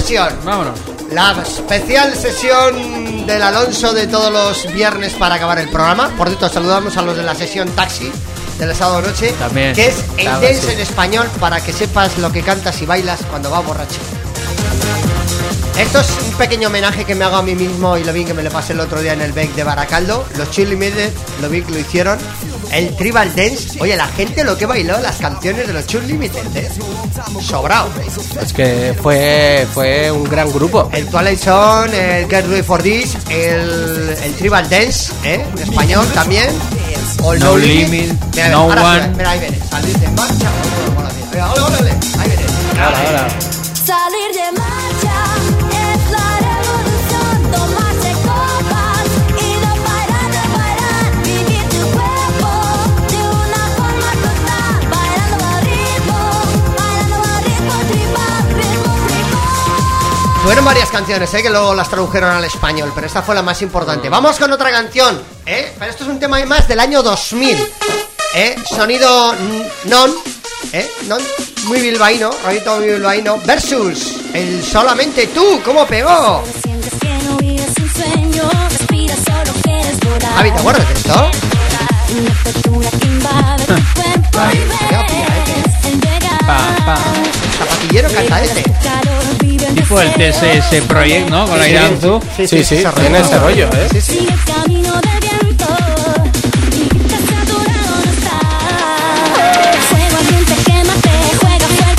Sesión. Vámonos. La especial sesión del Alonso de todos los viernes para acabar el programa. Por cierto, saludamos a los de la sesión taxi, de la sábado noche, También. que es el Claro, dance sí. en español para que sepas lo que cantas y bailas cuando vas borracho. Esto es un pequeño homenaje que me hago a mí mismo y lo vi que me lo pasé el otro día en el Beck de Baracaldo. Los Chill Limited, lo vi que lo hicieron. El Tribal Dance, oye, la gente lo que bailó las canciones de los Chill Limited, ¿eh? Sobrado. Es que fue, fue un gran grupo. El Twilight Zone, el Get Ready for This, el, el Tribal Dance, ¿eh? En español también. O el No Limit, Mira, No ahora One. Mira, ahí viene. Salir de marcha. Ahí viene. Fueron varias canciones, ¿eh? Que luego las tradujeron al español, pero esta fue la más importante. Vamos con otra canción, ¿eh? Pero esto es un tema más del año 2000, ¿eh? Sonido non, ¿eh? Non, muy bilbaíno, muy bilbaíno, versus el Solamente Tú, ¿cómo pegó? Javi, ¿te acuerdas de esto? Ay, qué. Pa, pa. Zapatillero canta este. Tipo el deseo. TSS Project, ¿no? Con la Iranzu. Sí, sí, ese tiene ese rollo, ¿eh? Sí, sí.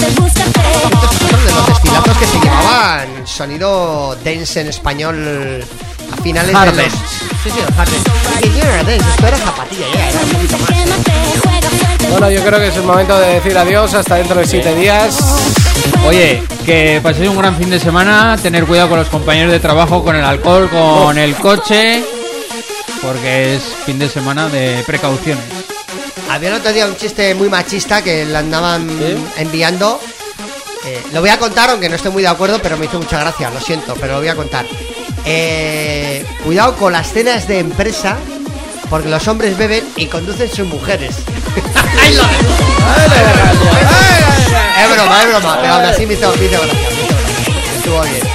Del los que se llevaban sonido dance en español a finales Hard de los... Sí, sí, el era dance, esto era zapatilla, ya era un poquito más. Quémate, juega fuerte, Bueno, yo creo que es el momento de decir adiós hasta dentro de siete días. Oye, que paséis un gran fin de semana, tener cuidado con los compañeros de trabajo, con el alcohol, con el coche, porque es fin de semana de precauciones. Había el otro día un chiste muy machista que le andaban ¿Sí? enviando. Eh, lo voy a contar, aunque no estoy muy de acuerdo, pero me hizo mucha gracia, lo siento, pero lo voy a contar. Eh, cuidado con las cenas de empresa, porque los hombres beben y conducen sus mujeres. Ahí lo dejo. Es broma, es broma, pero aún así me hizo, me hizo gracia. me hizo gracia. Estuvo bien.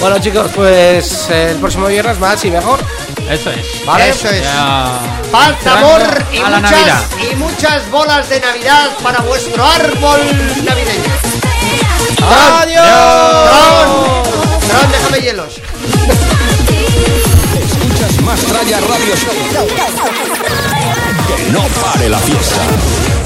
Bueno, chicos, pues eh, el próximo viernes más y mejor. Eso es. ¿Vale? Eso es. Ya entrando amor y a la Navidad. muchas, y muchas bolas de Navidad para vuestro árbol navideño. ¡Adiós! Tron, Tron, déjame hielos. Escuchas más Tralla Radio Show. Que no pare la fiesta.